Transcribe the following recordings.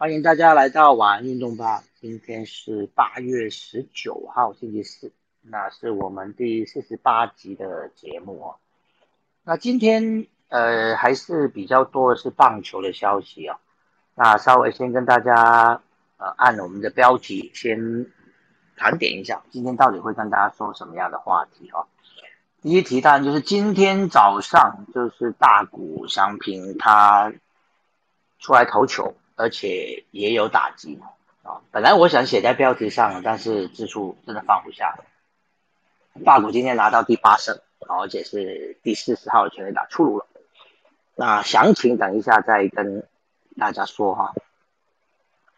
欢迎大家来到晚安运动吧。今天是八月十九号，星期四，那是我们第四十八集的节目哦。那今天呃还是比较多的是棒球的消息哦。那稍微先跟大家呃按我们的标题先盘点一下，今天到底会跟大家说什么样的话题哦。第一题当然就是今天早上就是大谷翔平他出来投球。而且也有打击啊！本来我想写在标题上，但是字数真的放不下了。大谷今天拿到第八胜，而且是第四十号的全垒打出炉了。那详情等一下再跟大家说哈。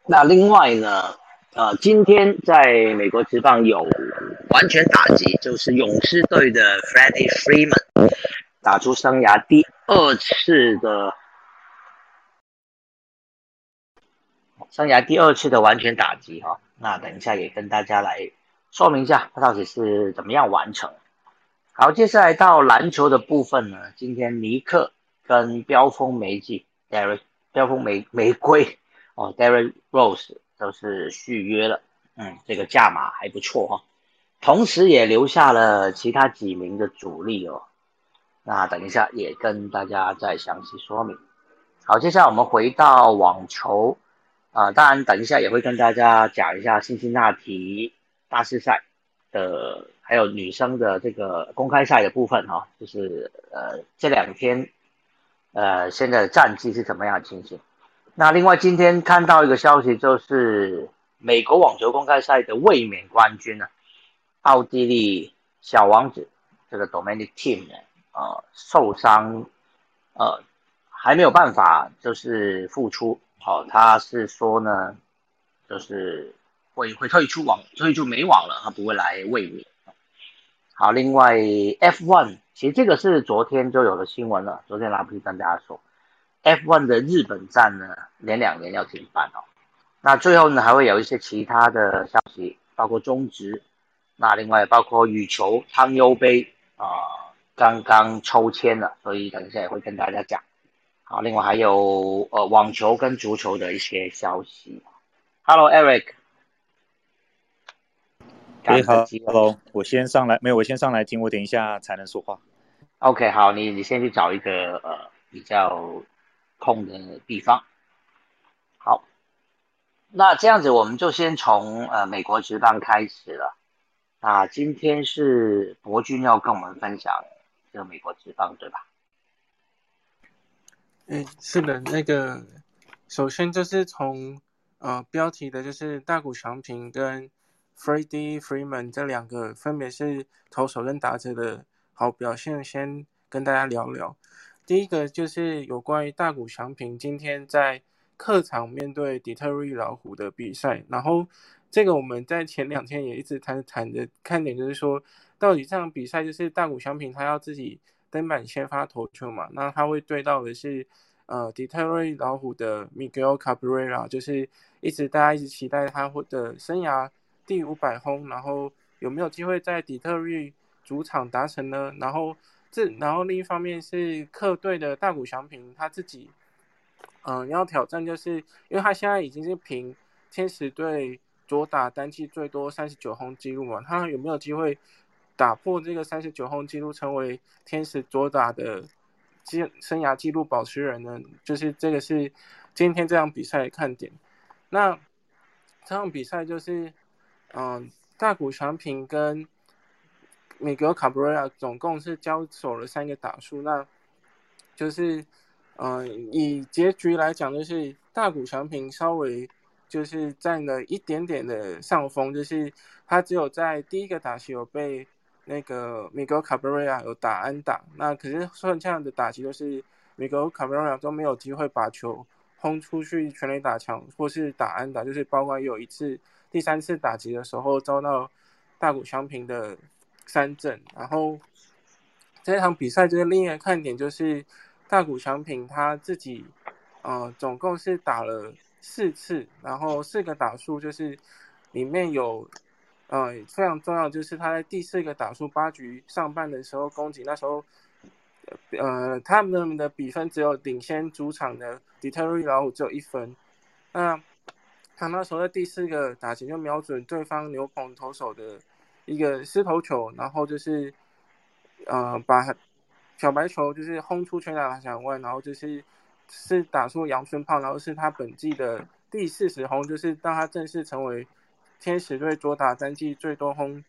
那另外呢，呃，今天在美国职棒有完全打击，就是勇士队的 Freddie Freeman 打出生涯第二次的。生涯第二次的完全打击哈，那等一下也跟大家来说明一下，他到底是怎么样完成。好，接下来到篮球的部分呢，今天尼克跟飙风玫瑰 Derek 飙风玫玫瑰哦，Derek Rose 都是续约了，嗯，这个价码还不错哈，同时也留下了其他几名的主力哦，那等一下也跟大家再详细说明。好，接下来我们回到网球。啊，当然，等一下也会跟大家讲一下辛辛那提大师赛的，还有女生的这个公开赛的部分哈，就是呃这两天呃现在的战绩是怎么样的情形？那另外今天看到一个消息，就是美国网球公开赛的卫冕冠军呢，奥地利小王子这个 Dominic Team 呢，呃受伤，呃还没有办法就是复出。好，他是说呢，就是会会退出网，所以就没网了，他不会来卫冕。好，另外 F1，其实这个是昨天就有了新闻了，昨天来不及跟大家说，F1 的日本站呢，连两年要停办哦。那最后呢，还会有一些其他的消息，包括中职，那另外包括羽球汤优杯啊，刚刚抽签了，所以等一下也会跟大家讲。好，另外还有呃网球跟足球的一些消息。Hello，Eric。你好，Hello，我先上来，没有，我先上来听，我等一下才能说话。OK，好，你你先去找一个呃比较空的地方。好，那这样子我们就先从呃美国职棒开始了。啊今天是博君要跟我们分享这个美国职棒，对吧？哎，是的，那个首先就是从呃标题的，就是大谷翔平跟 Freddie Freeman 这两个分别是投手跟打者的好表现，先跟大家聊聊。第一个就是有关于大谷翔平今天在客场面对底特律老虎的比赛，然后这个我们在前两天也一直谈谈的看点就是说，到底这场比赛就是大谷翔平他要自己。登板先发投球嘛，那他会对到的是，呃，底特律老虎的 Miguel Cabrera，就是一直大家一直期待他或者生涯第五百轰，然后有没有机会在底特律主场达成呢？然后这，然后另一方面是客队的大谷翔平他自己，嗯，要挑战，就是因为他现在已经是凭天使队左打单季最多三十九轰记录嘛，他有没有机会？打破这个三十九轰纪录，成为天使左打的记生涯纪录保持人呢？就是这个是今天这场比赛的看点。那这场比赛就是，嗯，大谷翔平跟米格卡布瑞亚总共是交手了三个打数。那就是，嗯，以结局来讲，就是大谷翔平稍微就是占了一点点的上风，就是他只有在第一个打席有被。那个米格卡布瑞亚有打安打，那可是算这样的打击都是米格卡布瑞亚都没有机会把球轰出去全垒打墙，或是打安打，就是包括有一次第三次打击的时候遭到大谷翔平的三振，然后这场比赛就是另一个看点就是大谷翔平他自己，呃，总共是打了四次，然后四个打数就是里面有。嗯，非常重要就是他在第四个打出八局上半的时候攻击，那时候，呃，他们的比分只有领先主场的底特律老虎只有一分。那他那时候在第四个打击就瞄准对方牛棚投手的一个失投球，然后就是呃把小白球就是轰出全打墙外，然后就是是打出阳春炮，然后是他本季的第四十轰，就是让他正式成为天使队左打单季最多轰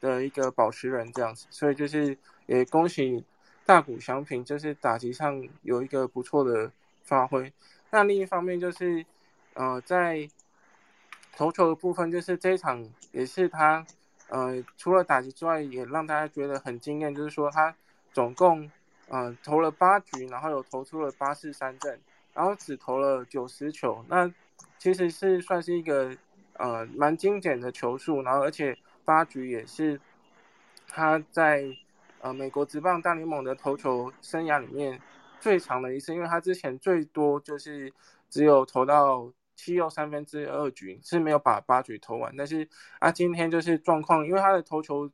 的一个保持人这样子，所以就是也恭喜大谷翔平，就是打击上有一个不错的发挥。那另一方面就是呃在投球的部分，就是这一场也是他，呃，除了打击之外，也让大家觉得很惊艳。就是说他总共，呃，投了八局，然后有投出了八次三振，然后只投了九十球。那其实是算是一个，呃，蛮精简的球数。然后而且八局也是他在，呃，美国职棒大联盟的投球生涯里面最长的一次，因为他之前最多就是只有投到。七又三分之二局是没有把八局投完，但是啊，今天就是状况，因为他的投球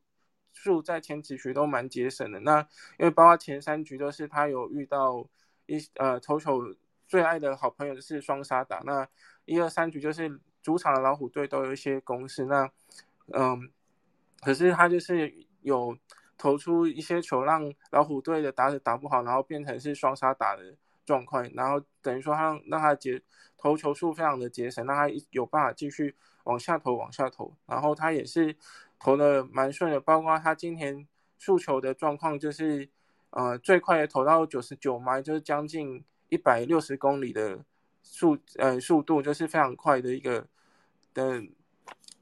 数在前几局都蛮节省的。那因为包括前三局都是他有遇到一呃投球最爱的好朋友是双杀打，那一二三局就是主场的老虎队都有一些攻势。那嗯，可是他就是有投出一些球让老虎队的打者打不好，然后变成是双杀打的状况，然后等于说他让他节。投球数非常的节省，让他有办法继续往下投，往下投。然后他也是投的蛮顺的，包括他今天速球的状况，就是呃最快的投到九十九迈，就是将近一百六十公里的速呃速度，就是非常快的一个的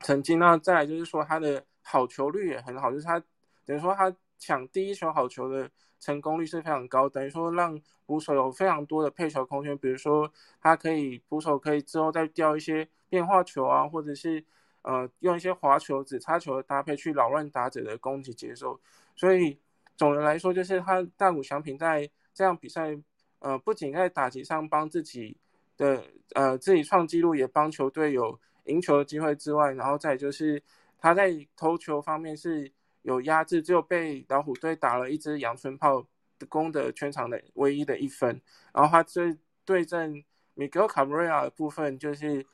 成绩。那再来就是说他的好球率也很好，就是他等于说他抢第一球好球的。成功率是非常高，等于说让捕手有非常多的配球空间。比如说，他可以捕手可以之后再调一些变化球啊，或者是呃用一些滑球、直插球的搭配去扰乱打者的攻击节奏。所以总的来说，就是他大谷翔平在这样比赛，呃，不仅在打击上帮自己的呃自己创纪录，也帮球队有赢球的机会之外，然后再就是他在投球方面是。有压制，只有被老虎队打了一支阳春炮的攻的全场的唯一的一分。然后他对对阵 Miguel Cabrera 的部分，就是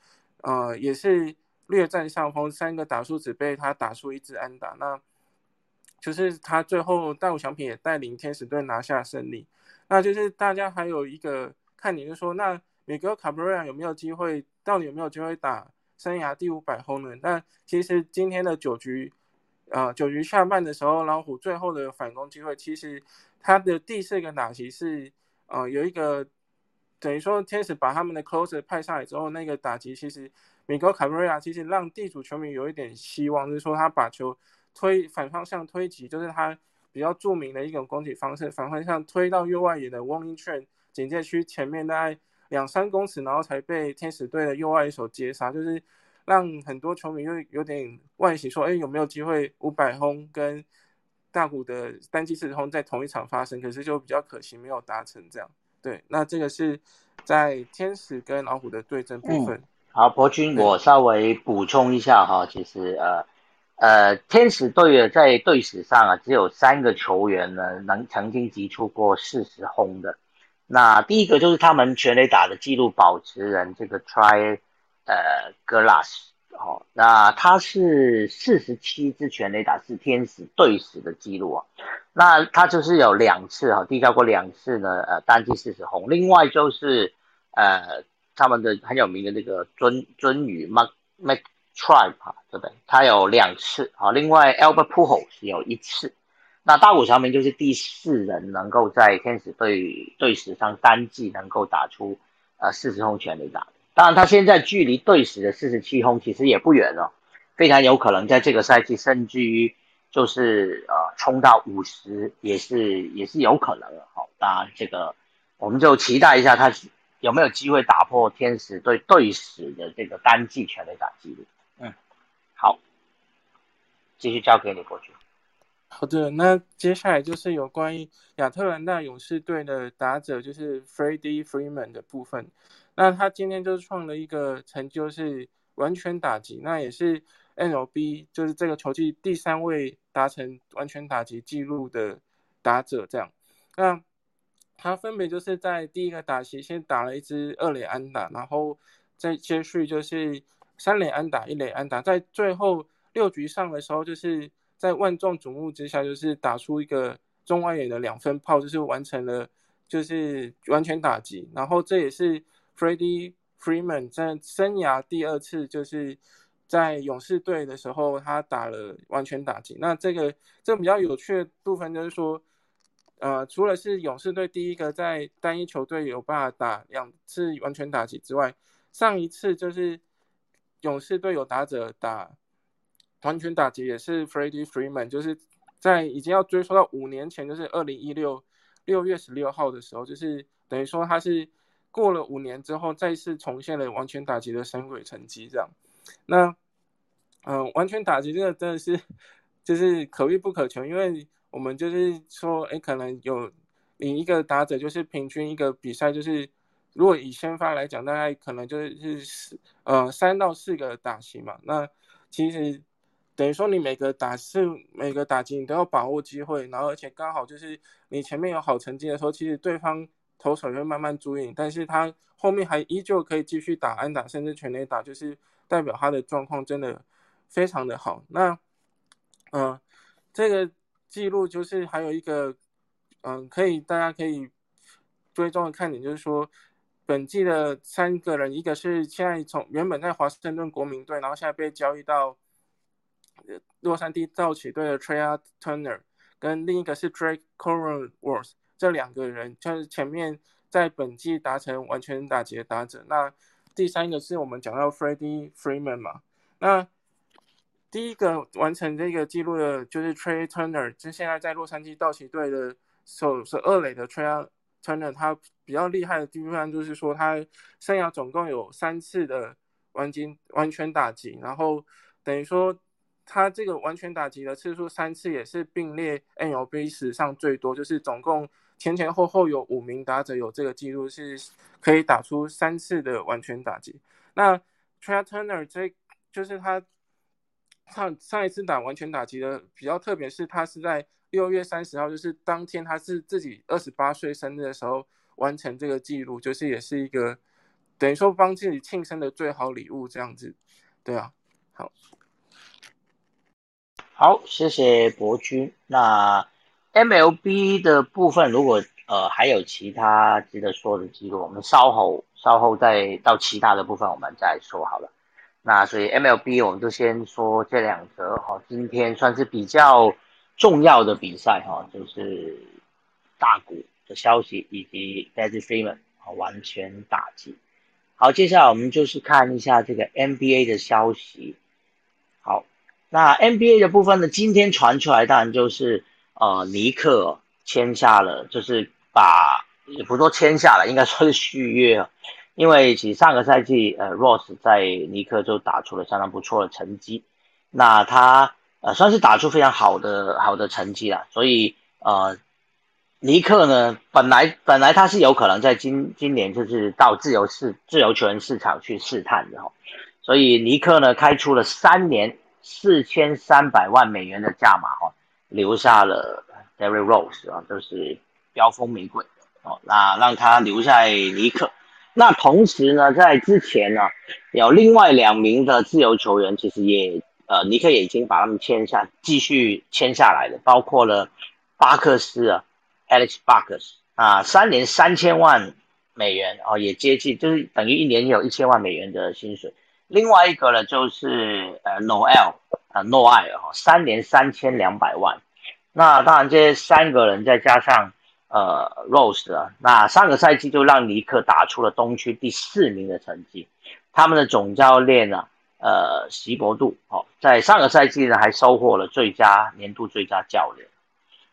呃也是略占上风，三个打数只被他打出一支安打。那就是他最后大谷翔平也带领天使队拿下胜利。那就是大家还有一个看点，就是说那 Miguel Cabrera 有没有机会，到底有没有机会打生涯第五百轰呢？那其实今天的九局。啊，九局下半的时候，老虎最后的反攻机会，其实他的第四个打击是，呃，有一个等于说天使把他们的 closer 派上来之后，那个打击其实米高卡布瑞亚其实让地主球迷有一点希望，就是说他把球推反方向推挤，就是他比较著名的一种攻击方式，反方向推到右外野的 warning train 警戒区前面大概两三公尺，然后才被天使队的右外野手接杀，就是。让很多球迷又有点惋惜，说：“哎，有没有机会五百轰跟大谷的单季四十轰在同一场发生？可是就比较可惜，没有达成这样。”对，那这个是在天使跟老虎的对阵部分。好，博君，我稍微补充一下哈，其实呃呃，天使队的在队史上啊，只有三个球员呢能曾经击出过四十轰的。那第一个就是他们全垒打的纪录保持人，这个 Try。呃，Glass，哦，那他是四十七支全垒打是天使队史的记录啊，那他就是有两次哈，递交过两次呢，呃，单季四十轰，另外就是呃，他们的很有名的那个尊尊宇 Mac Mac Tribe 哈，对不对？他有两次啊，另外 Albert Pujols 有一次，那大谷翔平就是第四人能够在天使队队史上单季能够打出呃四十轰全垒打。当然，他现在距离队史的四十七轰其实也不远了，非常有可能在这个赛季甚至于就是呃冲到五十也是也是有可能的。好，当然这个我们就期待一下他有没有机会打破天使队队史的这个单季全垒打记录。嗯，好，继续交给你过去。好的，那接下来就是有关于亚特兰大勇士队的打者，就是 Freddie Freeman 的部分。那他今天就是创了一个成就是完全打击，那也是 NLB 就是这个球季第三位达成完全打击记录的打者。这样，那他分别就是在第一个打席先打了一支二垒安打，然后再接续就是三垒安打，一垒安打，在最后六局上的时候，就是在万众瞩目之下，就是打出一个中外野的两分炮，就是完成了，就是完全打击。然后这也是 Freddie Freeman 在生涯第二次，就是在勇士队的时候，他打了完全打击。那这个这比较有趣的部分就是说，呃，除了是勇士队第一个在单一球队有办法打两次完全打击之外，上一次就是勇士队有打者打完全打击，也是 Freddie Freeman，就是在已经要追溯到五年前，就是二零一六六月十六号的时候，就是等于说他是过了五年之后，再次重现了完全打击的神鬼成绩。这样，那嗯，完全打击这个真的是就是可遇不可求，因为我们就是说，哎，可能有你一个打者就是平均一个比赛就是。如果以先发来讲，大概可能就是四呃三到四个打击嘛。那其实等于说你每个打是每个打击你都要把握机会，然后而且刚好就是你前面有好成绩的时候，其实对方投手会慢慢注意，但是他后面还依旧可以继续打安打，甚至全垒打，就是代表他的状况真的非常的好。那嗯，这个记录就是还有一个嗯，可以大家可以追踪的看点就是说。本季的三个人，一个是现在从原本在华盛顿国民队，然后现在被交易到洛杉矶道奇队的 Trea Turner，跟另一个是 Drake Cronenworth，这两个人就是前面在本季达成完全打击的打者。那第三个是我们讲到 Freddie Freeman 嘛，那第一个完成这个记录的就是 Trea Turner，就现在在洛杉矶道奇队的首是二垒的 Trea。Turner 他比较厉害的地方就是说，他生涯总共有三次的完金完全打击，然后等于说他这个完全打击的次数三次也是并列 MLB 史上最多，就是总共前前后后有五名打者有这个记录，是可以打出三次的完全打击。那 Trey Turner 这就是他上上一次打完全打击的比较特别，是他是在。六月三十号，就是当天他是自己二十八岁生日的时候完成这个记录，就是也是一个等于说帮自己庆生的最好礼物这样子，对啊，好，好，谢谢博君。那 MLB 的部分，如果呃还有其他值得说的记录，我们稍后稍后再到其他的部分我们再说好了。那所以 MLB 我们就先说这两则哈，今天算是比较。重要的比赛哈，就是大股的消息以及 David Freeman 啊完全打击。好，接下来我们就是看一下这个 NBA 的消息。那 NBA 的部分呢，今天传出来当然就是呃尼克签下了，就是把也不说签下了，应该说是续约。因为其实上个赛季呃 Ross 在尼克就打出了相当不错的成绩，那他。呃，算是打出非常好的好的成绩了，所以呃，尼克呢，本来本来他是有可能在今今年就是到自由市自由球员市场去试探的哈，所以尼克呢开出了三年四千三百万美元的价码哈，留下了 Derry Rose 啊，就是飙风玫瑰哦，那让他留在尼克。那同时呢，在之前呢，有另外两名的自由球员其实也。呃，尼克也已经把他们签下，继续签下来的，包括了巴克斯啊，Alex 巴克斯啊，三年三千万美元哦，也接近，就是等于一年有一千万美元的薪水。另外一个呢，就是呃，Noel 啊，诺艾尔哈，三年三千两百万。那当然，这三个人再加上呃，Rose 啊，那上个赛季就让尼克打出了东区第四名的成绩。他们的总教练呢？呃，席伯杜哦，在上个赛季呢还收获了最佳年度最佳教练，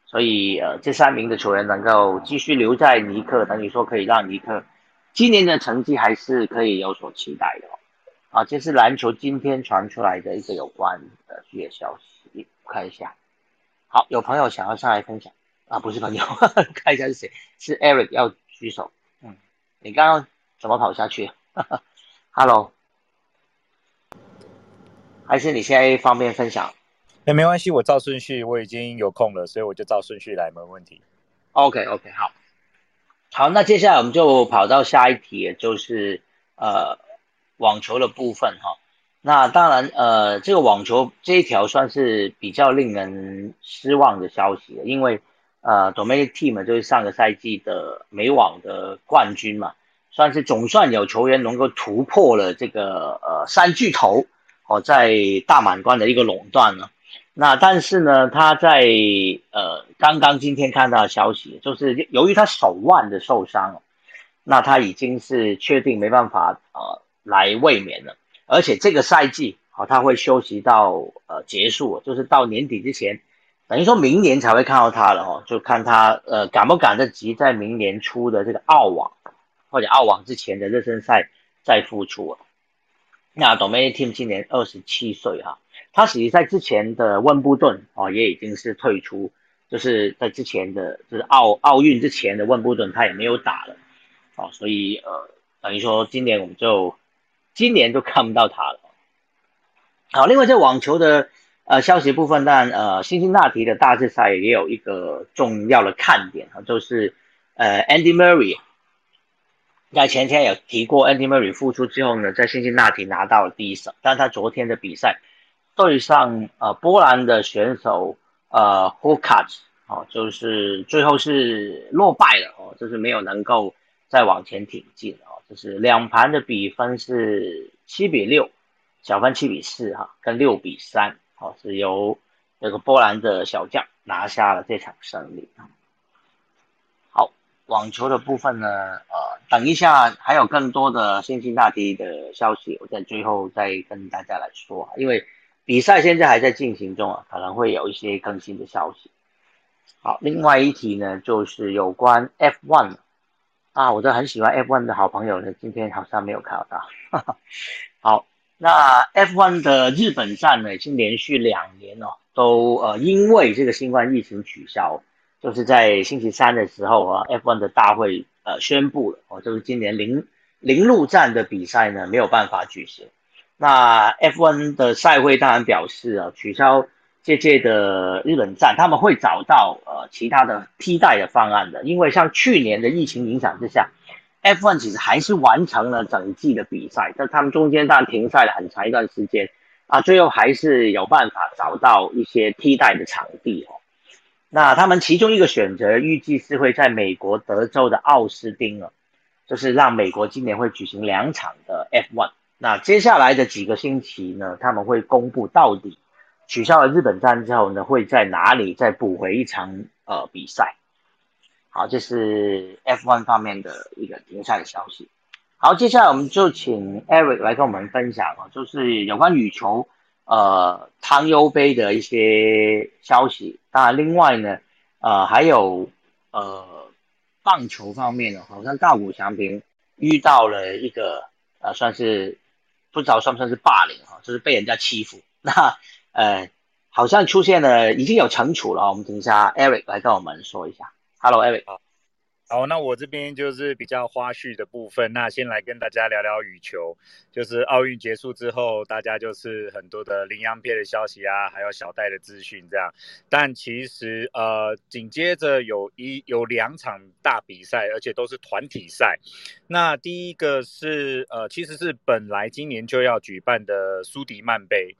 所以呃，这三名的球员能够继续留在尼克，等于说可以让尼克今年的成绩还是可以有所期待的哦。啊，这是篮球今天传出来的一个有关的这些消息，看一下。好，有朋友想要上来分享啊？不是朋友，看一下是谁？是 Eric 要举手。嗯，你刚刚怎么跑下去？Hello。还是你现在方便分享？哎，没关系，我照顺序，我已经有空了，所以我就照顺序来，没问题。OK，OK，好，好，那接下来我们就跑到下一题，就是呃网球的部分哈。那当然，呃，这个网球这一条算是比较令人失望的消息了，因为呃，Dominic Team 就是上个赛季的美网的冠军嘛，算是总算有球员能够突破了这个呃三巨头哦，在大满贯的一个垄断了。那但是呢，他在呃刚刚今天看到的消息，就是由于他手腕的受伤，那他已经是确定没办法呃来卫冕了，而且这个赛季好他会休息到呃结束，就是到年底之前，等于说明年才会看到他了哦，就看他呃赶不赶得及在明年初的这个澳网或者澳网之前的热身赛再复出。那 d o m i n i Team 今年二十七岁哈。他实际在之前的温布顿哦，也已经是退出，就是在之前的，就是奥奥运之前的温布顿，他也没有打了，哦，所以呃，等于说今年我们就今年都看不到他了。好，另外在网球的呃消息部分，当然呃，辛辛那提的大师赛也有一个重要的看点啊，就是呃，Andy Murray，在前天有提过，Andy Murray 复出之后呢，在辛辛那提拿到了第一胜，但他昨天的比赛。对上呃波兰的选手呃 h o k a t 哦，就是最后是落败了哦，就是没有能够再往前挺进哦，就是两盘的比分是七比六，小分七比四哈，跟六比三哦，是由这个波兰的小将拿下了这场胜利好，网球的部分呢，呃，等一下还有更多的辛辛那提的消息，我在最后再跟大家来说，因为。比赛现在还在进行中啊，可能会有一些更新的消息。好，另外一题呢，就是有关 F1 啊，我都很喜欢 F1 的好朋友呢，今天好像没有看到他。好，那 F1 的日本站呢，已经连续两年哦，都呃因为这个新冠疫情取消，就是在星期三的时候啊，F1 的大会呃宣布了哦，就是今年零零路站的比赛呢没有办法举行。那 F1 的赛会当然表示啊，取消这届的日本站，他们会找到呃其他的替代的方案的。因为像去年的疫情影响之下，F1 其实还是完成了整季的比赛，但他们中间当然停赛了很长一段时间啊，最后还是有办法找到一些替代的场地哦。那他们其中一个选择预计是会在美国德州的奥斯汀啊，就是让美国今年会举行两场的 F1。那接下来的几个星期呢，他们会公布到底取消了日本站之后呢，会在哪里再补回一场呃比赛。好，这是 F1 方面的一个停赛的消息。好，接下来我们就请 Eric 来跟我们分享啊，就是有关羽球呃汤尤杯的一些消息。当然，另外呢，呃还有呃棒球方面呢，好像大谷翔平遇到了一个呃算是。不知道算不算是霸凌哈，就是被人家欺负。那呃，好像出现了，已经有惩处了。我们等一下，Eric 来跟我们说一下。Hello，Eric。好，那我这边就是比较花絮的部分。那先来跟大家聊聊羽球，就是奥运结束之后，大家就是很多的羚羊片的消息啊，还有小戴的资讯这样。但其实呃，紧接着有一有两场大比赛，而且都是团体赛。那第一个是呃，其实是本来今年就要举办的苏迪曼杯。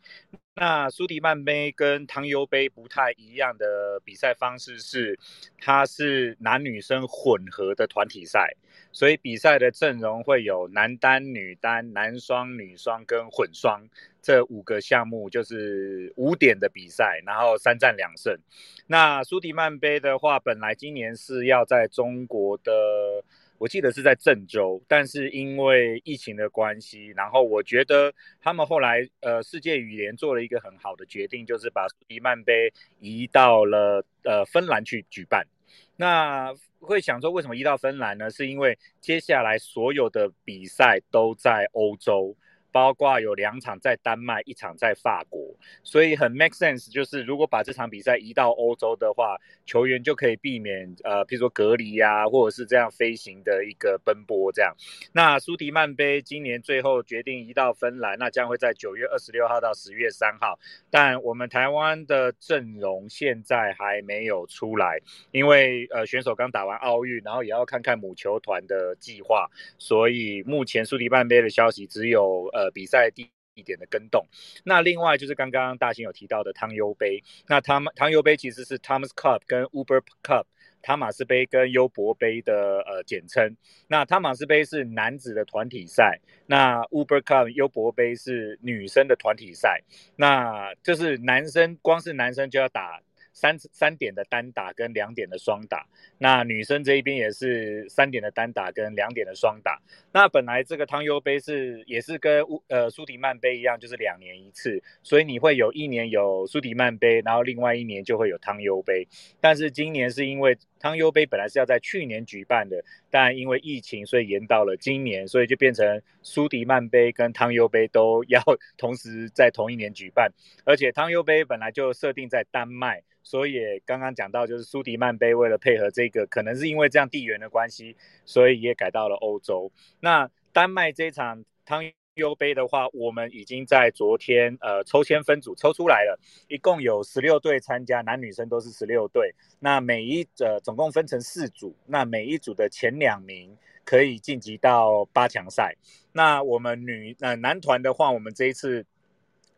那苏迪曼杯跟汤尤杯不太一样的比赛方式是，它是男女生混合的团体赛，所以比赛的阵容会有男单、女单、男双、女双跟混双这五个项目，就是五点的比赛，然后三战两胜。那苏迪曼杯的话，本来今年是要在中国的。我记得是在郑州，但是因为疫情的关系，然后我觉得他们后来呃世界羽联做了一个很好的决定，就是把苏迪曼杯移到了呃芬兰去举办。那会想说为什么移到芬兰呢？是因为接下来所有的比赛都在欧洲。包括有两场在丹麦，一场在法国，所以很 make sense。就是如果把这场比赛移到欧洲的话，球员就可以避免呃，譬如说隔离呀，或者是这样飞行的一个奔波这样。那苏迪曼杯今年最后决定移到芬兰，那将会在九月二十六号到十月三号。但我们台湾的阵容现在还没有出来，因为呃选手刚打完奥运，然后也要看看母球团的计划，所以目前苏迪曼杯的消息只有呃。呃，比赛地一点的跟动。那另外就是刚刚大兴有提到的汤尤杯，那汤汤尤杯其实是 Thomas Cup 跟 Uber Cup。汤马斯杯跟优博杯的呃简称，那汤马斯杯是男子的团体赛，那 Uber Cup 优博杯是女生的团体赛，那就是男生光是男生就要打。三三点的单打跟两点的双打，那女生这一边也是三点的单打跟两点的双打。那本来这个汤尤杯是也是跟呃苏迪曼杯一样，就是两年一次，所以你会有一年有苏迪曼杯，然后另外一年就会有汤尤杯。但是今年是因为汤尤杯本来是要在去年举办的，但因为疫情，所以延到了今年，所以就变成苏迪曼杯跟汤尤杯都要 同时在同一年举办，而且汤尤杯本来就设定在丹麦。所以刚刚讲到，就是苏迪曼杯为了配合这个，可能是因为这样地缘的关系，所以也改到了欧洲。那丹麦这场汤尤杯的话，我们已经在昨天呃抽签分组抽出来了，一共有十六队参加，男女生都是十六队。那每一呃总共分成四组，那每一组的前两名可以晋级到八强赛。那我们女呃男团的话，我们这一次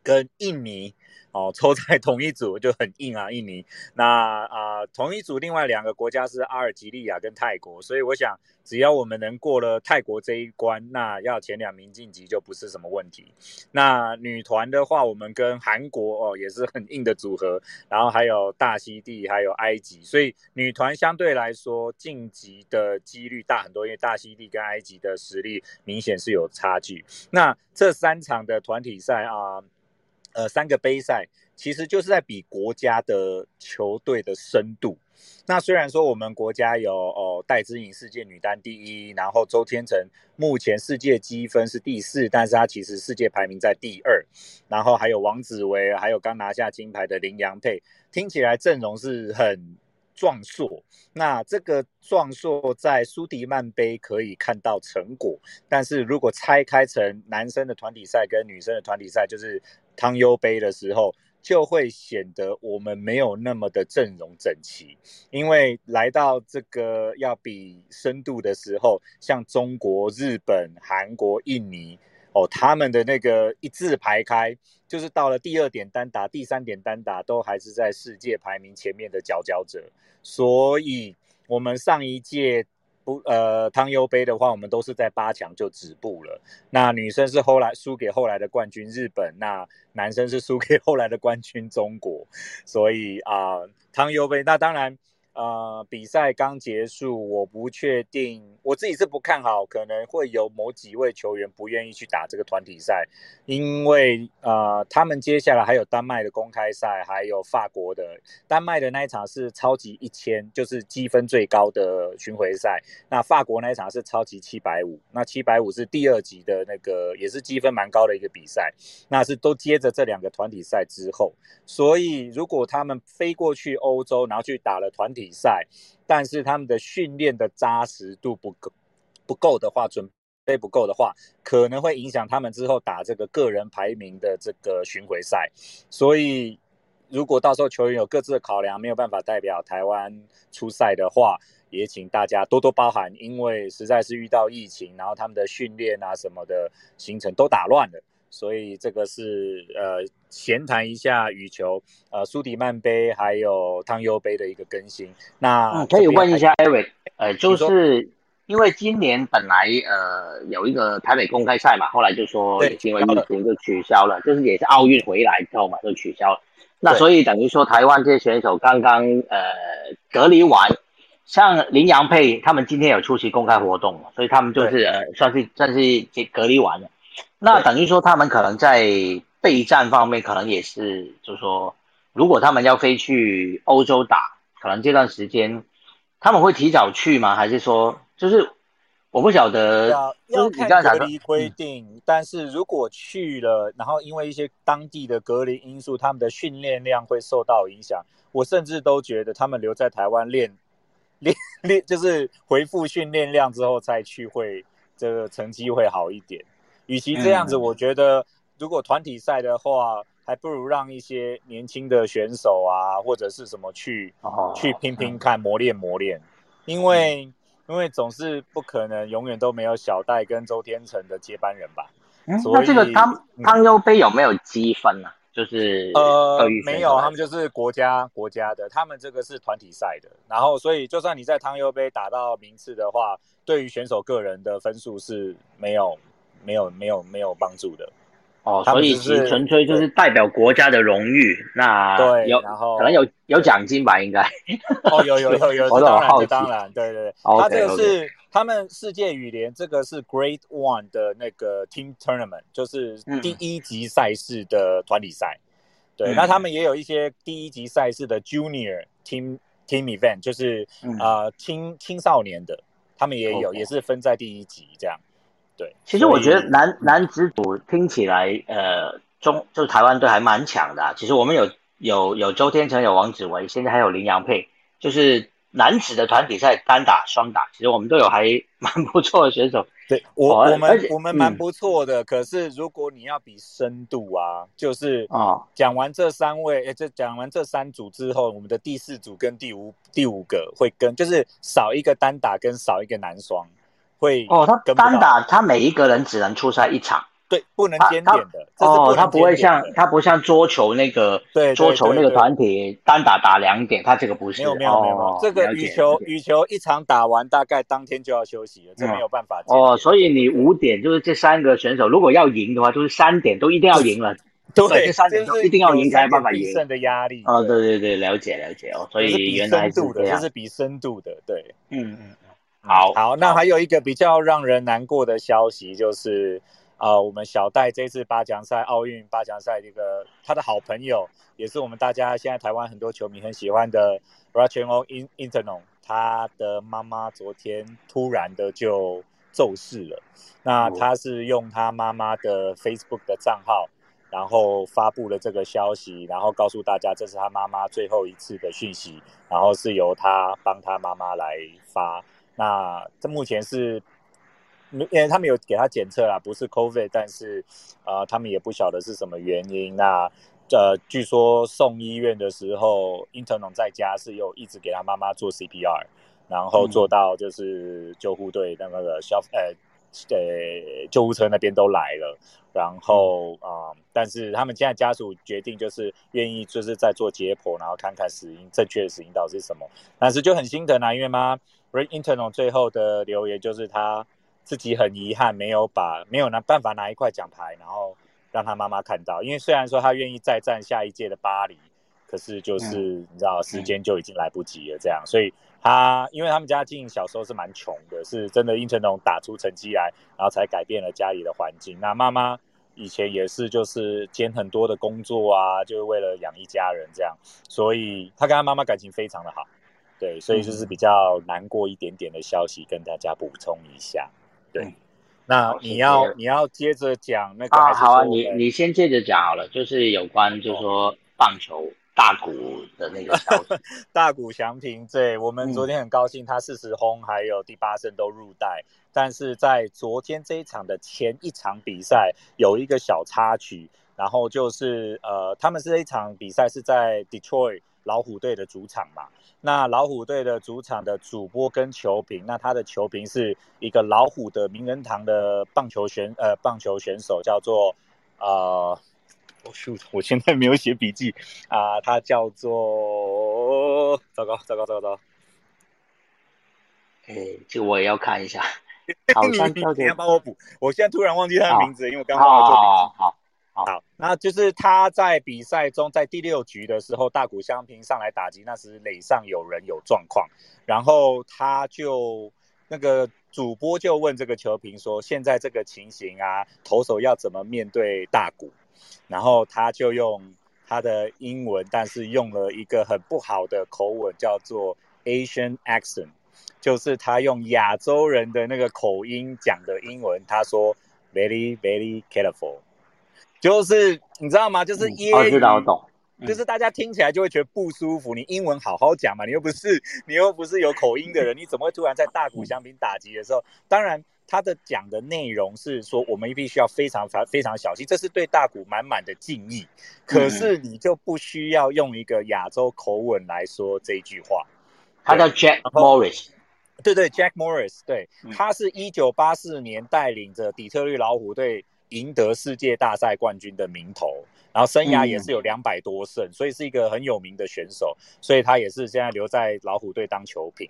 跟印尼。哦，抽在同一组就很硬啊，印尼。那啊，同一组另外两个国家是阿尔及利亚跟泰国，所以我想只要我们能过了泰国这一关，那要前两名晋级就不是什么问题。那女团的话，我们跟韩国哦也是很硬的组合，然后还有大溪地，还有埃及，所以女团相对来说晋级的几率大很多，因为大溪地跟埃及的实力明显是有差距。那这三场的团体赛啊。呃三个杯赛其实就是在比国家的球队的深度。那虽然说我们国家有哦戴资颖世界女单第一，然后周天成目前世界积分是第四，但是他其实世界排名在第二。然后还有王子维，还有刚拿下金牌的林洋佩，听起来阵容是很。壮硕，那这个壮硕在苏迪曼杯可以看到成果，但是如果拆开成男生的团体赛跟女生的团体赛，就是汤尤杯的时候，就会显得我们没有那么的阵容整齐，因为来到这个要比深度的时候，像中国、日本、韩国、印尼。哦，他们的那个一字排开，就是到了第二点单打、第三点单打，都还是在世界排名前面的佼佼者。所以，我们上一届不呃汤尤杯的话，我们都是在八强就止步了。那女生是后来输给后来的冠军日本，那男生是输给后来的冠军中国。所以啊，汤尤杯那当然。呃，比赛刚结束，我不确定，我自己是不看好，可能会有某几位球员不愿意去打这个团体赛，因为呃，他们接下来还有丹麦的公开赛，还有法国的。丹麦的那一场是超级一千，就是积分最高的巡回赛。那法国那一场是超级七百五，那七百五是第二级的那个，也是积分蛮高的一个比赛。那是都接着这两个团体赛之后，所以如果他们飞过去欧洲，然后去打了团体。比赛，但是他们的训练的扎实度不够，不够的话，准备不够的话，可能会影响他们之后打这个个人排名的这个巡回赛。所以，如果到时候球员有各自的考量，没有办法代表台湾出赛的话，也请大家多多包涵，因为实在是遇到疫情，然后他们的训练啊什么的行程都打乱了。所以这个是呃闲谈一下羽球呃苏迪曼杯还有汤尤杯的一个更新。那可以问一下 Eric，呃，就是因为今年本来呃有一个台北公开赛嘛，后来就说因为疫情就取消了，就是也是奥运回来之后嘛就取消了。那所以等于说台湾这些选手刚刚呃隔离完，像林洋配他们今天有出席公开活动，所以他们就是呃算是算是隔离完了。那等于说，他们可能在备战方面，可能也是，就是说，如果他们要飞去欧洲打，可能这段时间他们会提早去吗？还是说，就是我不晓得，要看隔离规定。但是如果去了，然后因为一些当地的隔离因素，他们的训练量会受到影响。我甚至都觉得他们留在台湾练 练练，就是回复训练量之后再去，会这个成绩会好一点。与其这样子，我觉得如果团体赛的话，还不如让一些年轻的选手啊，或者是什么去去拼拼看，磨练磨练。因为因为总是不可能永远都没有小戴跟周天成的接班人吧。嗯那这个汤嗯。汤优杯有没有积分呢、就是呃没有，他们就是国家国家的，他们这个是团体赛的，然后所以就算你在汤优杯打到名次的话，对于选手个人的分数是没有没有没有没有帮助的。哦，所以是纯粹就是代表国家的荣誉。那对有然后可能有有奖金吧，应该。哦，有有有有，当然好当然，对对对他这个是他们世界羽联这个是 Great One 的那个 Team Tournament，就是嗯第一级赛事的团体赛。对，嗯那他们也有一些第一级赛事的 Junior Team Team Event，就是嗯呃青青少年的，他们也有也是分在第一级这样。对，其实我觉得男男子组听起来，呃，中就是台湾队还蛮强的、啊。其实我们有有有周天成，有王子维，现在还有林洋配，就是男子的团体赛单打、双打，其实我们都有还 蛮不错的选手。对我我们我们蛮嗯不错的，可是如果你要比深度啊，就是啊讲完这三位，诶，这讲完这三组之后，我们的第四组跟第五第五个会跟，就是少一个单打跟少一个男双，会哦，他单打他每一个人只能出赛一场。对不能兼点的，哦，他不会像他不像桌球那个对对桌球那个团体单打打两点，他这个不是。没有没有没有这个羽球羽球一场打完，大概当天就要休息了，这嗯没有办法哦，所以你五点就是这三个选手，如果要赢的话，就是三点都一定要赢了。对对，这三点一定要赢才有办法赢胜的压力。哦，对对对，了解了解哦，所以原来是深度的，这样这。是比深度的，对。嗯嗯嗯，好好，那还有一个比较让人难过的消息就是，呃，我们小戴这次八强赛奥运八强赛这个他的好朋友，也是我们大家现在台湾很多球迷很喜欢的 Rachel In Internon，他的妈妈昨天突然的就骤逝了。那哦他是用他妈妈的 Facebook 的账号，然后发布了这个消息，然后告诉大家这是他妈妈最后一次的讯息，然后是由他帮他妈妈来发。那这目前是，因为他们有给他检测啦，不是 COVID，但是呃，他们也不晓得是什么原因。那呃，据说送医院的时候，Internon 在家是有一直给他妈妈做 CPR，然后做到就是救护队那个消呃呃救护车那边都来了。然后啊、呃但是他们现在家属决定就是愿意就是在做解剖，然后看看死因正确的死因到底是什么。但是就很心疼啊，因为妈 Ray Internon 最后的留言就是他自己很遗憾没有把没有拿办法拿一块奖牌，然后让他妈妈看到。因为虽然说他愿意再战下一届的巴黎，可是就是、你知道时间就已经来不及了，这样，所以他因为他们家境小时候是蛮穷的，是真的 Internon 打出成绩来，然后才改变了家里的环境。那妈妈。以前也是，就是兼很多的工作啊，就是为了养一家人这样，所以他跟他妈妈感情非常的好，对，所以就是比较难过一点点的消息跟大家补充一下，对。嗯。那你要你要接着讲那个啊，好啊，你你先接着讲好了，就是有关就是说棒球大股的那个消息。大谷翔平，对我们昨天很高兴，他四十轰还有第八胜都入袋，但是在昨天这一场的前一场比赛有一个小插曲，然后就是呃，他们是这一场比赛是在 Detroit 老虎队的主场嘛，那老虎队的主场的主播跟球评，那他的球评是一个老虎的名人堂的棒球选呃棒球选手，叫做呃。我 shoot，我现在没有写笔记啊、他叫做糟糕糟糕糟糕糟糕，哎，这个我也要看一下，好像 你叫做你要帮我补，我现在突然忘记他的名字，因为我刚忘了做笔记。好好好，好，那就是他在比赛中，在第六局的时候，大谷相平上来打击，那时垒上有人有状况，然后他就那个主播就问这个球评说，现在这个情形啊，投手要怎么面对大谷？然后他就用他的英文，但是用了一个很不好的口吻，叫做 Asian accent，就是他用亚洲人的那个口音讲的英文。他说 very very careful，就是你知道吗？就是嗯我揶揄，知道我懂。嗯就是大家听起来就会觉得不舒服。你英文好好讲嘛，你又不是你又不是有口音的人，你怎么会突然在大谷翔平打击的时候？当然，他的讲的内容是说我们必须要非常非常小心，这是对大鼓满满的敬意。可是你就不需要用一个亚洲口吻来说这句话。他叫 Jack Morris，对对，Jack Morris，对嗯，他是一九八四年带领着底特律老虎队赢得世界大赛冠军的名头，然后生涯也是有两百多胜，所以是一个很有名的选手，所以他也是现在留在老虎队当球评。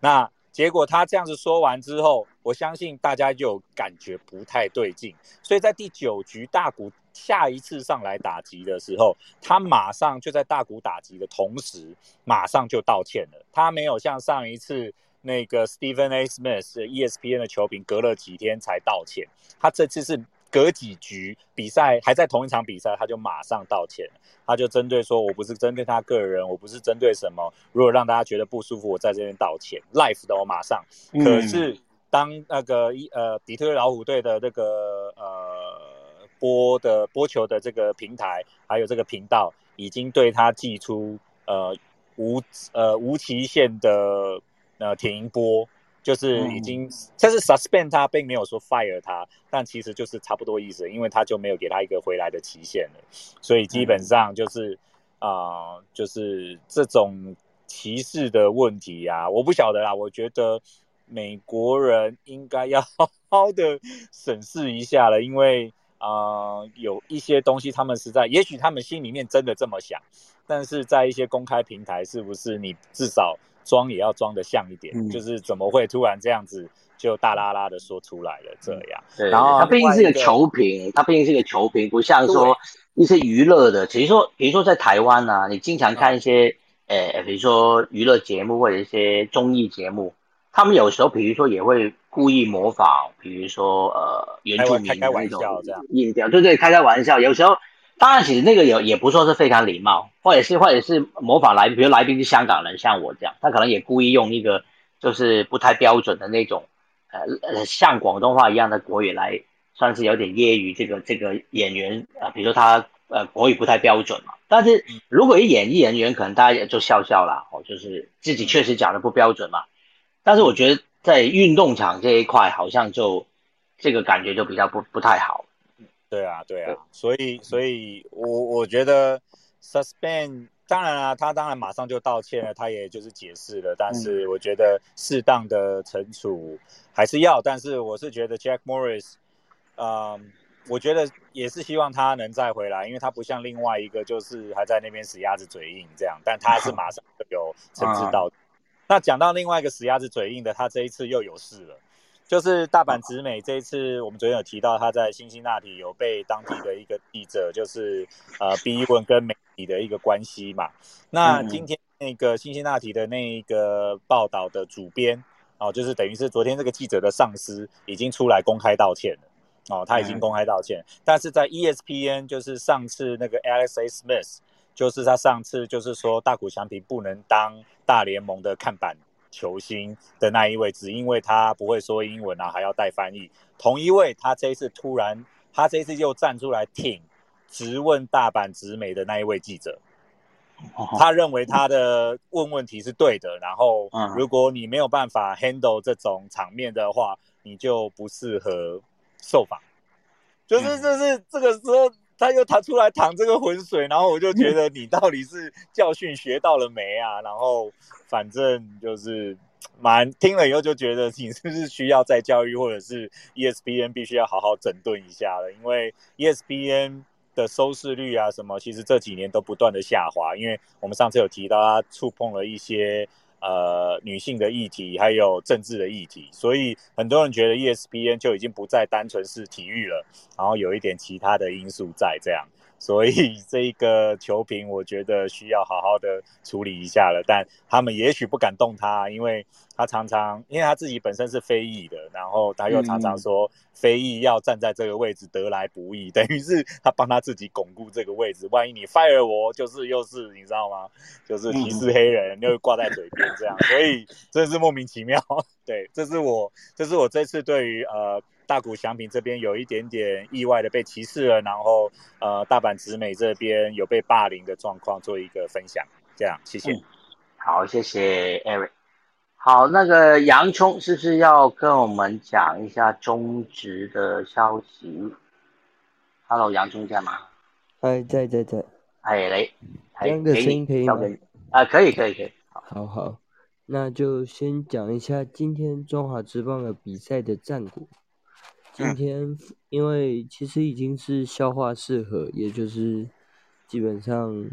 那结果他这样子说完之后，我相信大家就感觉不太对劲，所以在第九局大谷下一次上来打击的时候，他马上就在大谷打击的同时，马上就道歉了。他没有像上一次那个 Stephen A. Smith ESPN 的球评隔了几天才道歉，他这次是隔几局比赛还在同一场比赛，他就马上道歉。他就针对说，我不是针对他个人，我不是针对什么。如果让大家觉得不舒服，我在这边道歉。Life 的我马上。可是当那个一呃底特律老虎队的那个呃播的播球的这个平台，还有这个频道，已经对他寄出呃无呃无期限的呃停播。就是已经，但是 suspend 他，并没有说 fire 他，但其实就是差不多意思，因为他就没有给他一个回来的期限了，所以基本上就是啊，就是这种歧视的问题啊，我不晓得啦，我觉得美国人应该要 好好的审视一下了，因为啊，有一些东西他们实在，也许他们心里面真的这么想，但是在一些公开平台，是不是你至少？装也要装的像一点，就是怎么会突然这样子就大拉拉的说出来了这样？对，然后他毕竟是个球评，他毕竟是个球评，不像说一些娱乐的。比如说，比如说在台湾啊，你经常看一些，诶，比如说娱乐节目或者一些综艺节目，他们有时候比如说也会故意模仿，比如说呃原住民的那种音调，对对，开开玩笑，有时候。当然，其实那个也也不说是非常礼貌，或者是或者是模仿来，比如来宾是香港人，像我这样，他可能也故意用一个就是不太标准的那种，呃呃，像广东话一样的国语来，算是有点揶揄这个这个演员啊，比如说他呃国语不太标准嘛。但是如果一演艺人员，可能大家也就笑笑啦，哦，就是自己确实讲的不标准嘛。但是我觉得在运动场这一块，好像就这个感觉就比较不不太好。对啊，对啊，所以，所以我我觉得 suspend，当然啊，他当然马上就道歉了，他也就是解释了，但是我觉得适当的惩处还是要，但是我是觉得 Jack Morris，嗯，我觉得也是希望他能再回来，因为他不像另外一个就是还在那边死鸭子嘴硬这样，但他是马上就有惩治 到。那讲到另外一个死鸭子嘴硬的，他这一次又有事了。就是大阪直美这一次，我们昨天有提到他在新辛那提有被当地的一个记者，就是呃逼问跟媒体的一个关系嘛。那今天那个新辛那提的那个报道的主编哦，就是等于是昨天这个记者的上司已经出来公开道歉了哦，他已经公开道歉。但是在 ESPN，就是上次那个 Alex Smith，就是他上次就是说大谷翔平不能当大联盟的看板。球星的那一位，只因为他不会说英文啊，还要带翻译。同一位，他这一次突然，他这一次又站出来挺直问大阪直美的那一位记者，他认为他的问问题是对的。然后，如果你没有办法 handle 这种场面的话，你就不适合受访。就是，就是这个时候。他又他出来淌这个浑水，然后我就觉得你到底是教训学到了没啊？然后反正就是蛮听了以后就觉得你是不是需要再教育，或者是 ESPN 必须要好好整顿一下了？因为 ESPN 的收视率啊什么，其实这几年都不断的下滑，因为我们上次有提到他触碰了一些。呃，女性的议题还有政治的议题，所以很多人觉得 ESPN 就已经不再单纯是体育了，然后有一点其他的因素在这样。所以 这个球评，我觉得需要好好的处理一下了。但他们也许不敢动他，因为他常常，因为他自己本身是非裔的，然后他又常常说非裔要站在这个位置得来不易，等于是他帮他自己巩固这个位置。万一你 fire 我，就是又是你知道吗？就是歧视黑人，又挂在嘴边这样，所以真是莫名其妙。对，这是我，这是我这次对于呃。大谷翔平这边有一点点意外的被歧视了，然后呃，大阪直美这边有被霸凌的状况做一个分享，这样谢谢。好，谢谢 Eric。好，那个洋葱是不是要跟我们讲一下中职的消息？Hello，洋葱在吗？哎，在在在。哎，来，两个声音可以吗？啊，可以可以可以。好好，那就先讲一下今天中华职棒的比赛的战果。今天因为其实已经是消化适合，也就是基本上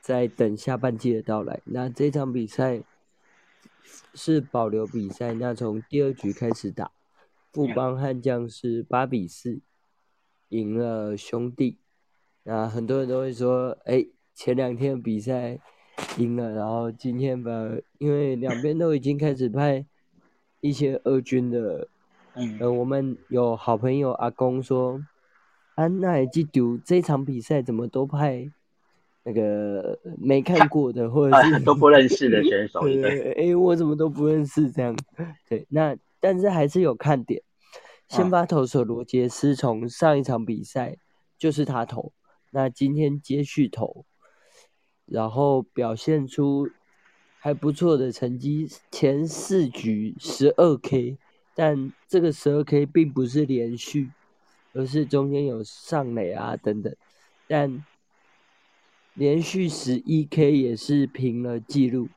在等下半季的到来。那这场比赛是保留比赛，那从第二局开始打，富邦悍将是八比四赢了兄弟。那很多人都会说，哎，前两天比赛赢了，然后今天吧，因为两边都已经开始派一些二军的。嗯，呃，我们有好朋友阿公说，安奈基丢这场比赛怎么都派那个没看过的或者是 都不认识的选手？对，哎，我怎么都不认识这样？对，那但是还是有看点。先发投手罗杰斯从上一场比赛就是他投，那今天接续投，然后表现出还不错的成绩，前四局十二 K。但这个十二 K 并不是连续，而是中间有上垒啊等等。但连续十一 K 也是平了记录。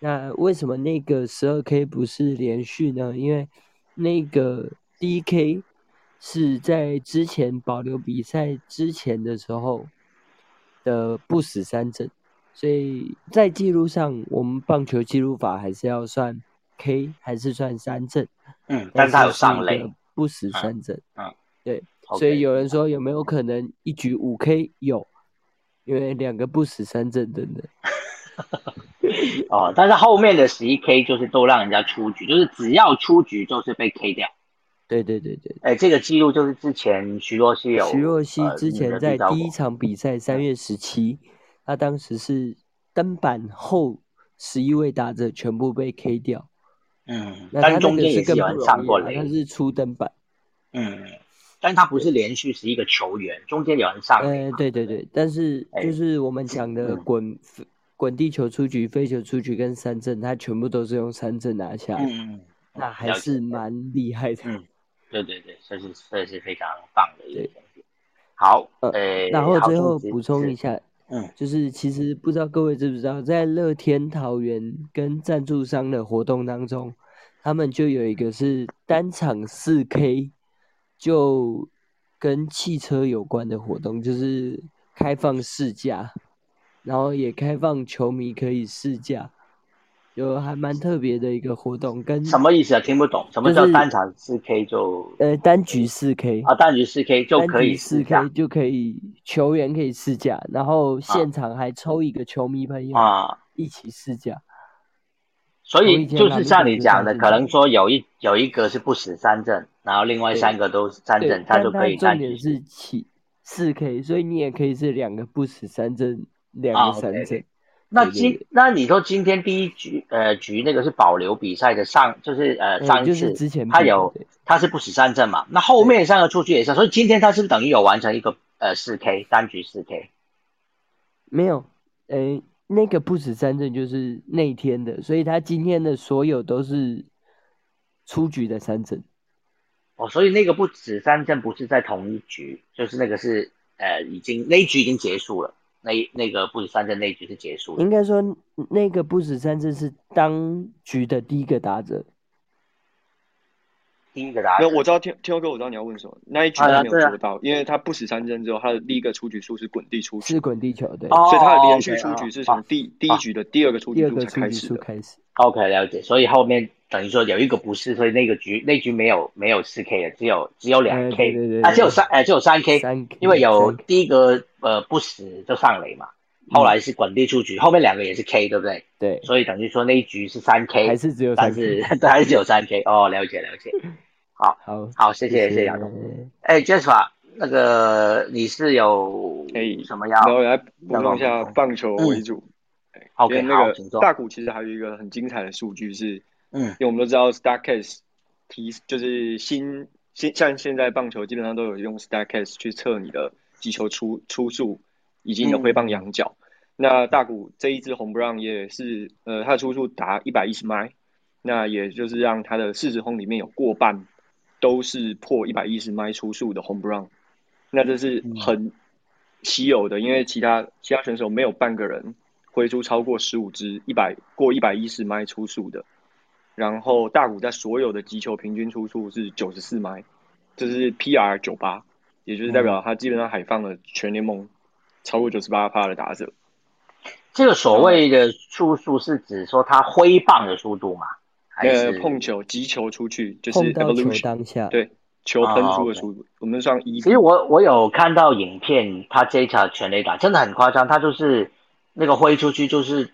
那为什么那个十二 K 不是连续呢？因为那个第一 K 是在之前保留比赛之前的时候的不死三振，所以在记录上，我们棒球记录法还是要算 K，还是算三振。嗯，但是他有上垒，不死三振。嗯，对，所以有人说有没有可能一局五 K 有，因为两个不死三振等等。哦，但是后面的十一 K 就是都让人家出局，就是只要出局就是被 K 掉。对对对对，哎，这个记录就是之前徐若曦有，徐若曦之前在第一场比赛三月十七，他当时是登板后十一位打者全部被 K 掉。嗯，但中间也是有人上过雷，他是初登板。嗯，但他不是连续是一个球员，中间有人上。呃，对对对，但是就是我们讲的滚滚地球出局、飞球出局跟三振，他全部都是用三振拿下。嗯，那还是蛮厉害的。嗯，对对对，这是这是非常棒的一个东西。好，呃，然后最后补充一下。嗯，就是其实不知道各位知不知道，在乐天桃园跟赞助商的活动当中，他们就有一个是单场四 K，就跟汽车有关的活动，就是开放试驾，然后也开放球迷可以试驾。有还蛮特别的一个活动，跟什么意思啊？听不懂，什么叫单场四 K 就呃单局四 K 啊，单局四 K 就可以四 K 就可以球员可以试驾，然后现场还抽一个球迷朋友啊一起试驾。所以就是像你讲的，可能说有一有一个是不死三阵，然后另外三个都是三阵，他就可以重点是起四 K，所以你也可以是两个不死三阵，两个三阵。那今那你说今天第一局呃局那个是保留比赛的上就是呃上一次他有他是不死三阵嘛？那后面三个出去也是，所以今天他是不是等于有完成一个呃四 K 单局四 K？没有，呃那个不死三阵就是那天的，所以他今天的所有都是出局的三阵。哦，所以那个不死三阵不是在同一局，就是那个是呃已经那一局已经结束了。那那个不死三阵那一局是结束了，应该说那个不死三阵是当局的第一个打者，第一个打。者。我知道天天哥，我知道你要问什么。那一局他没有做到，因为他不死三针之后，他的第一个出局数是滚地出局，是滚地球对，所以他的连续出局是从第第一局的第二个出局数才开始开始。OK，了解。所以后面等于说有一个不是，所以那个局那局没有没有四 K 的，只有只有两 K，啊，只有三哎，只有三 K，因为有第一个呃不死就上雷嘛，后来是滚地出局，后面两个也是 K，对不对？对，所以等于说那一局是三 K，还是只有，但是 还是只有三 K 哦，了解了解。好，好，好，谢谢谢谢杨总。哎，Jasper，那个你是有什么要？我来补充一下棒球为主。OK，那个大股其实还有一个很精彩的数据是，嗯，因为我们都知道 Starcase 提就是新新像现在棒球基本上都有用 Starcase 去测你的击球出出数以及你的挥棒仰角。那大股这一支红不让也是，呃，它的出数达一百一十迈，那也就是让它的四十轰里面有过半都是破一百一十迈出速的红不让，那这是很稀有的，因为其他其他选手没有半个人。挥出超过十五支一百过一百一十迈出速的，然后大谷在所有的击球平均出速是九十四迈，这是 PR 九八，也就是代表他基本上海放了全联盟超过九十八趴的打者。这个所谓的速度是指说他挥棒的速度吗？呃，碰球击球出去就是碰到球当下，对球喷出的速度，我们算一。其实我我有看到影片，他这一场全垒打真的很夸张，他就是那个挥出去就是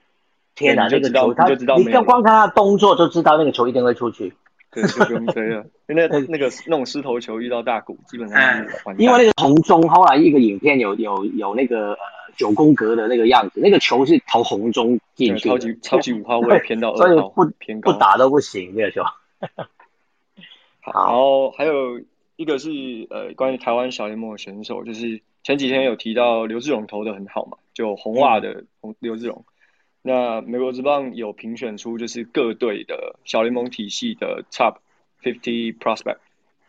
天哪，那个球他你就光看他动作就知道那个球一定会出去。对，就不用吹了。那那个那种狮头球遇到大鼓，基本上是因为那个红中后来一个影片有有有那个呃九宫格的那个样子，那个球是投红中进去，超级超级五号位偏到二号，不偏高，不打都不行那个球。好，然后还有一个是呃关于台湾小联盟的选手，就是前几天有提到刘志荣投的很好嘛，就红袜的红刘志荣。那美国之棒有评选出就是各队的小联盟体系的 top fifty prospect，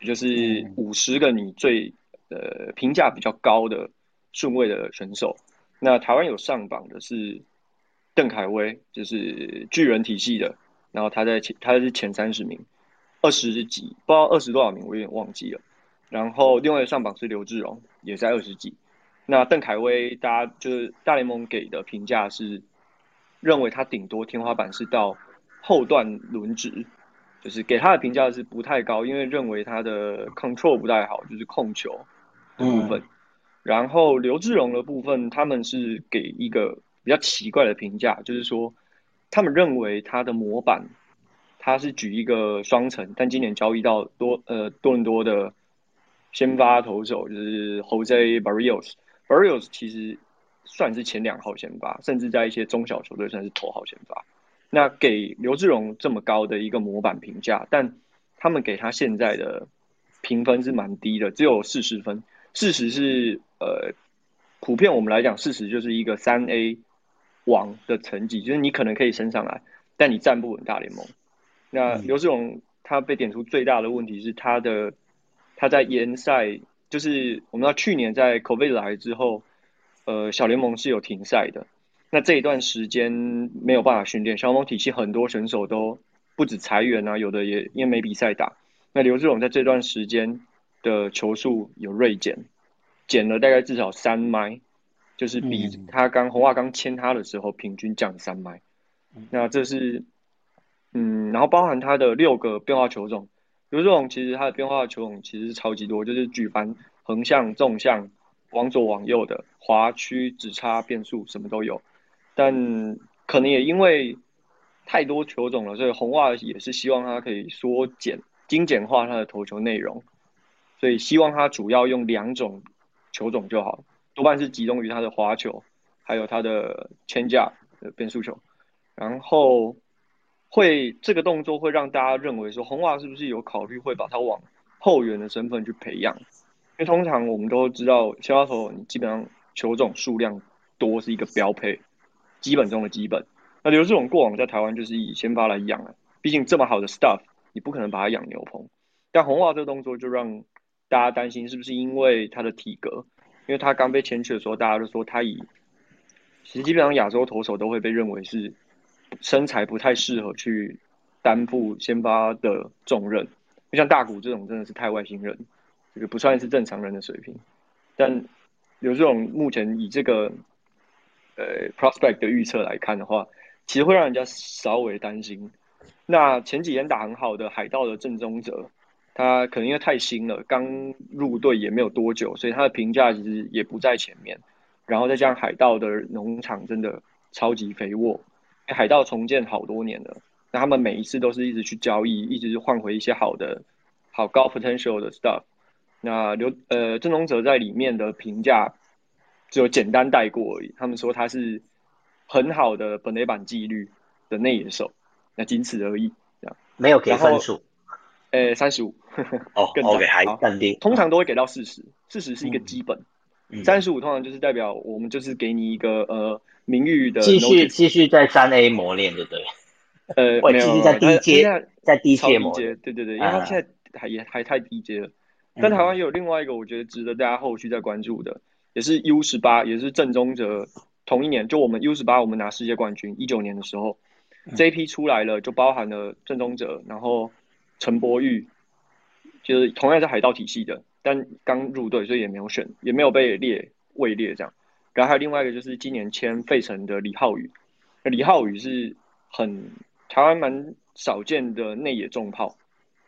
也就是五十个你最呃评价比较高的顺位的选手。那台湾有上榜的是邓凯威，就是巨人体系的，然后他在前他是前三十名，二十几不知道二十多少名，我有点忘记了。然后另外上榜是刘志荣，也在二十几。那邓凯威，大家就是大联盟给的评价是。认为他顶多天花板是到后段轮值，就是给他的评价是不太高，因为认为他的 control 不太好，就是控球的部分。然后刘志荣的部分，他们是给一个比较奇怪的评价，就是说他们认为他的模板，他是举一个双层，但今年交易到多呃多伦多的先发投手就是 Jose Barrios，Barrios 其实。算是前两号先发，甚至在一些中小球队算是头号先发。那给刘志荣这么高的一个模板评价，但他们给他现在的评分是蛮低的，只有四十分。事实是，呃，普遍我们来讲，事实就是一个三 A 王的成绩，就是你可能可以升上来，但你站不稳大联盟。那刘志荣他被点出最大的问题是他的他在延赛，就是我们知道去年在 COVID 来之后。呃，小联盟是有停赛的，那这一段时间没有办法训练，小联盟体系很多选手都不止裁员啊，有的也因为没比赛打。那刘志勇在这段时间的球速有锐减，减了大概至少三迈，就是比他刚红袜刚签他的时候平均降三迈。那这是，嗯，然后包含他的六个变化球种，刘志荣其实他的变化球种其实超级多，就是举凡横向、纵向。往左往右的滑区、直插、变速什么都有，但可能也因为太多球种了，所以红袜也是希望他可以缩减、精简化他的投球内容，所以希望他主要用两种球种就好，多半是集中于他的滑球，还有他的牵架的变速球，然后会这个动作会让大家认为说红袜是不是有考虑会把他往后援的身份去培养。因为通常我们都知道，先发投你基本上球种数量多是一个标配，基本中的基本。那刘志荣过往在台湾就是以先发来养啊，毕竟这么好的 stuff，你不可能把它养牛棚。但红袜这个动作就让大家担心，是不是因为他的体格？因为他刚被签去的时候，大家都说他以其实基本上亚洲投手都会被认为是身材不太适合去担负先发的重任，就像大谷这种真的是太外星人。这个不算是正常人的水平，但有这种目前以这个呃 prospect 的预测来看的话，其实会让人家稍微担心。那前几天打很好的海盗的正宗者，他可能因为太新了，刚入队也没有多久，所以他的评价其实也不在前面。然后再加上海盗的农场真的超级肥沃，海盗重建好多年了，那他们每一次都是一直去交易，一直换回一些好的、好高 potential 的 stuff。那刘呃郑龙哲在里面的评价只有简单带过而已。他们说他是很好的本垒板纪律的内野手，那仅此而已。这样没有给分数，呃三十五哦，更低还更低。通常都会给到四十，四十是一个基本，三十五通常就是代表我们就是给你一个呃名誉的继续继续在三 A 磨练，对不对？呃，我继续在低阶，在低阶磨，对对对，因为他现在还也还太低阶了。但台湾也有另外一个，我觉得值得大家后续再关注的，也是 U 十八，也是正宗者。同一年，就我们 U 十八，我们拿世界冠军，一九年的时候，这一批出来了，就包含了郑宗哲，然后陈柏宇，就是同样是海盗体系的，但刚入队，所以也没有选，也没有被列位列这样。然后还有另外一个就是今年签费城的李浩宇，李浩宇是很台湾蛮少见的内野重炮，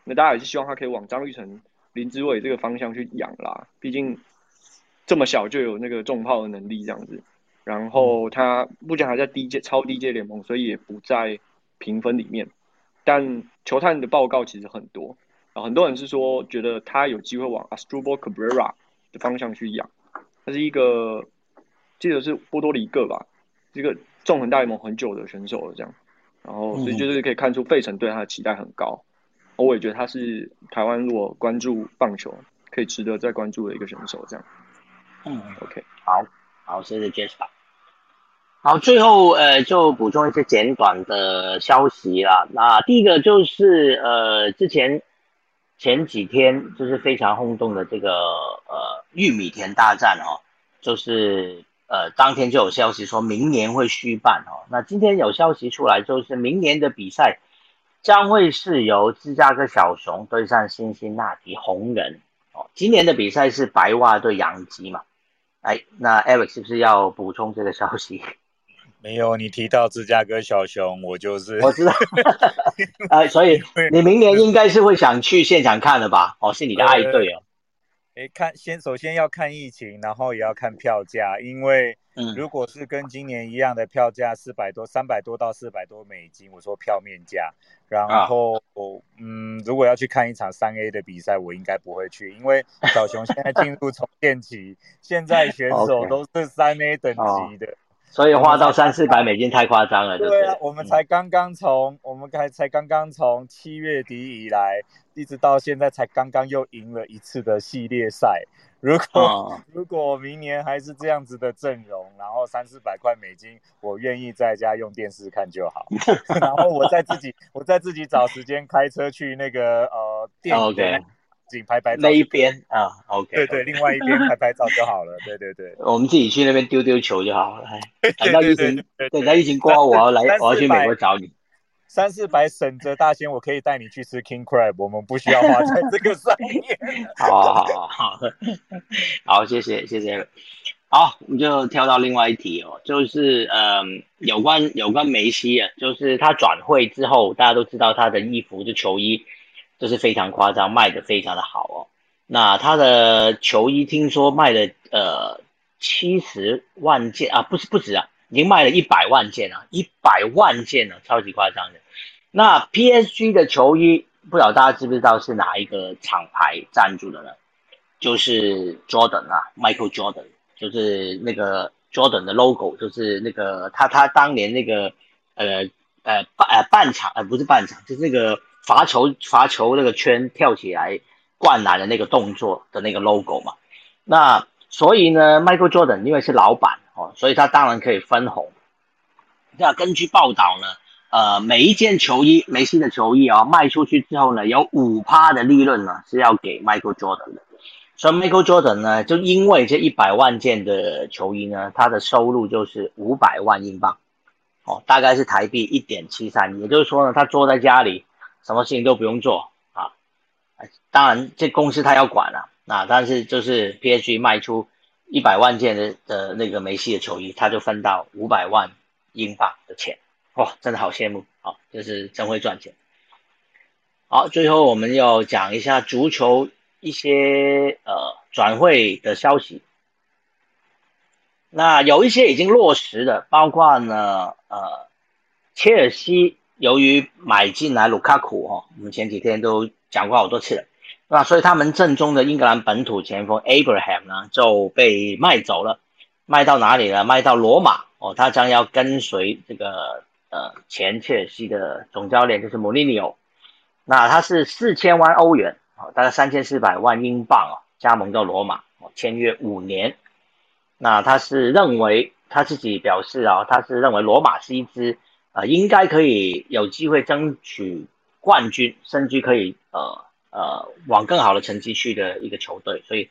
那大家也是希望他可以往张玉成、林志伟这个方向去养啦，毕竟这么小就有那个重炮的能力这样子。然后他目前还在低阶、超低阶联盟，所以也不在评分里面。但球探的报告其实很多，啊，很多人是说觉得他有机会往 Astrubal Cabrera 的方向去养，他是一个。记得是波多黎各吧，这个纵横大联盟很久的选手了，这样，然后所以就是可以看出费城对他的期待很高，我也觉得他是台湾如果关注棒球可以值得再关注的一个选手，这样。嗯，OK，好，好，谢谢 Jasper。好，最后呃就补充一些简短的消息啦。那第一个就是呃之前前几天就是非常轰动的这个呃玉米田大战哦，就是。呃，当天就有消息说明年会续办哦。那今天有消息出来，就是明年的比赛将会是由芝加哥小熊对上辛辛那提红人哦。今年的比赛是白袜对洋基嘛？哎，那 Eric 是不是要补充这个消息？没有，你提到芝加哥小熊，我就是我知道。呃，所以你明年应该是会想去现场看的吧？哦，是你的爱队哦。诶，看先首先要看疫情，然后也要看票价，因为如果是跟今年一样的票价，四百多、三百多到四百多美金，我说票面价。然后，嗯，如果要去看一场三 A 的比赛，我应该不会去，因为小熊现在进入重建期，现在选手都是三 A 等级的。所以花到三四百美金太夸张了，对啊，我们才刚刚从我们才才刚刚从七月底以来，一直到现在才刚刚又赢了一次的系列赛。如果 如果明年还是这样子的阵容，然后三四百块美金，我愿意在家用电视看就好。然后我再自己我再自己找时间开车去那个呃电影。拍拍那一边啊，OK，对对，另外一边拍拍照就好了，对对对，我们自己去那边丢丢球就好了。等到疫情，等到疫情过后，我要来，我要去美国找你。三四百省着大仙，我可以带你去吃 King Crab，我们不需要花在这个上面。好好好好，好，谢谢谢谢。好，我们就跳到另外一题哦，就是嗯，有关有关梅西啊，就是他转会之后，大家都知道他的衣服就球衣。这是非常夸张，卖的非常的好哦。那他的球衣听说卖了呃七十万件啊，不是不止啊，已经卖了一百万件了，一百万件了，超级夸张的。那 PSG 的球衣，不知道大家知不知道是哪一个厂牌赞助的呢？就是 Jordan 啊，Michael Jordan，就是那个 Jordan 的 logo，就是那个他他当年那个呃呃半呃半场呃不是半场，就是那个。罚球罚球那个圈跳起来灌篮的那个动作的那个 logo 嘛，那所以呢，Michael Jordan 因为是老板哦，所以他当然可以分红。那根据报道呢，呃，每一件球衣，梅西的球衣啊，卖出去之后呢，有五趴的利润呢是要给 Michael Jordan 的。所以 Michael Jordan 呢，就因为这一百万件的球衣呢，他的收入就是五百万英镑，哦，大概是台币一点七三，也就是说呢，他坐在家里。什么事情都不用做啊，当然这公司他要管了，那但是就是 P H G 卖出一百万件的的那个梅西的球衣，他就分到五百万英镑的钱，哇，真的好羡慕啊，就是真会赚钱。好，最后我们要讲一下足球一些呃转会的消息，那有一些已经落实的，包括呢呃切尔西。由于买进来卢卡库哦，我们前几天都讲过好多次了，那所以他们正宗的英格兰本土前锋 Abraham 呢就被卖走了，卖到哪里了？卖到罗马哦，他将要跟随这个呃前切尔西的总教练就是穆里尼奥，那他是四千万欧元啊，大概三千四百万英镑哦，加盟到罗马哦，签约五年，那他是认为他自己表示啊，他是认为罗马是一支。啊，应该可以有机会争取冠军，甚至可以呃呃往更好的成绩去的一个球队，所以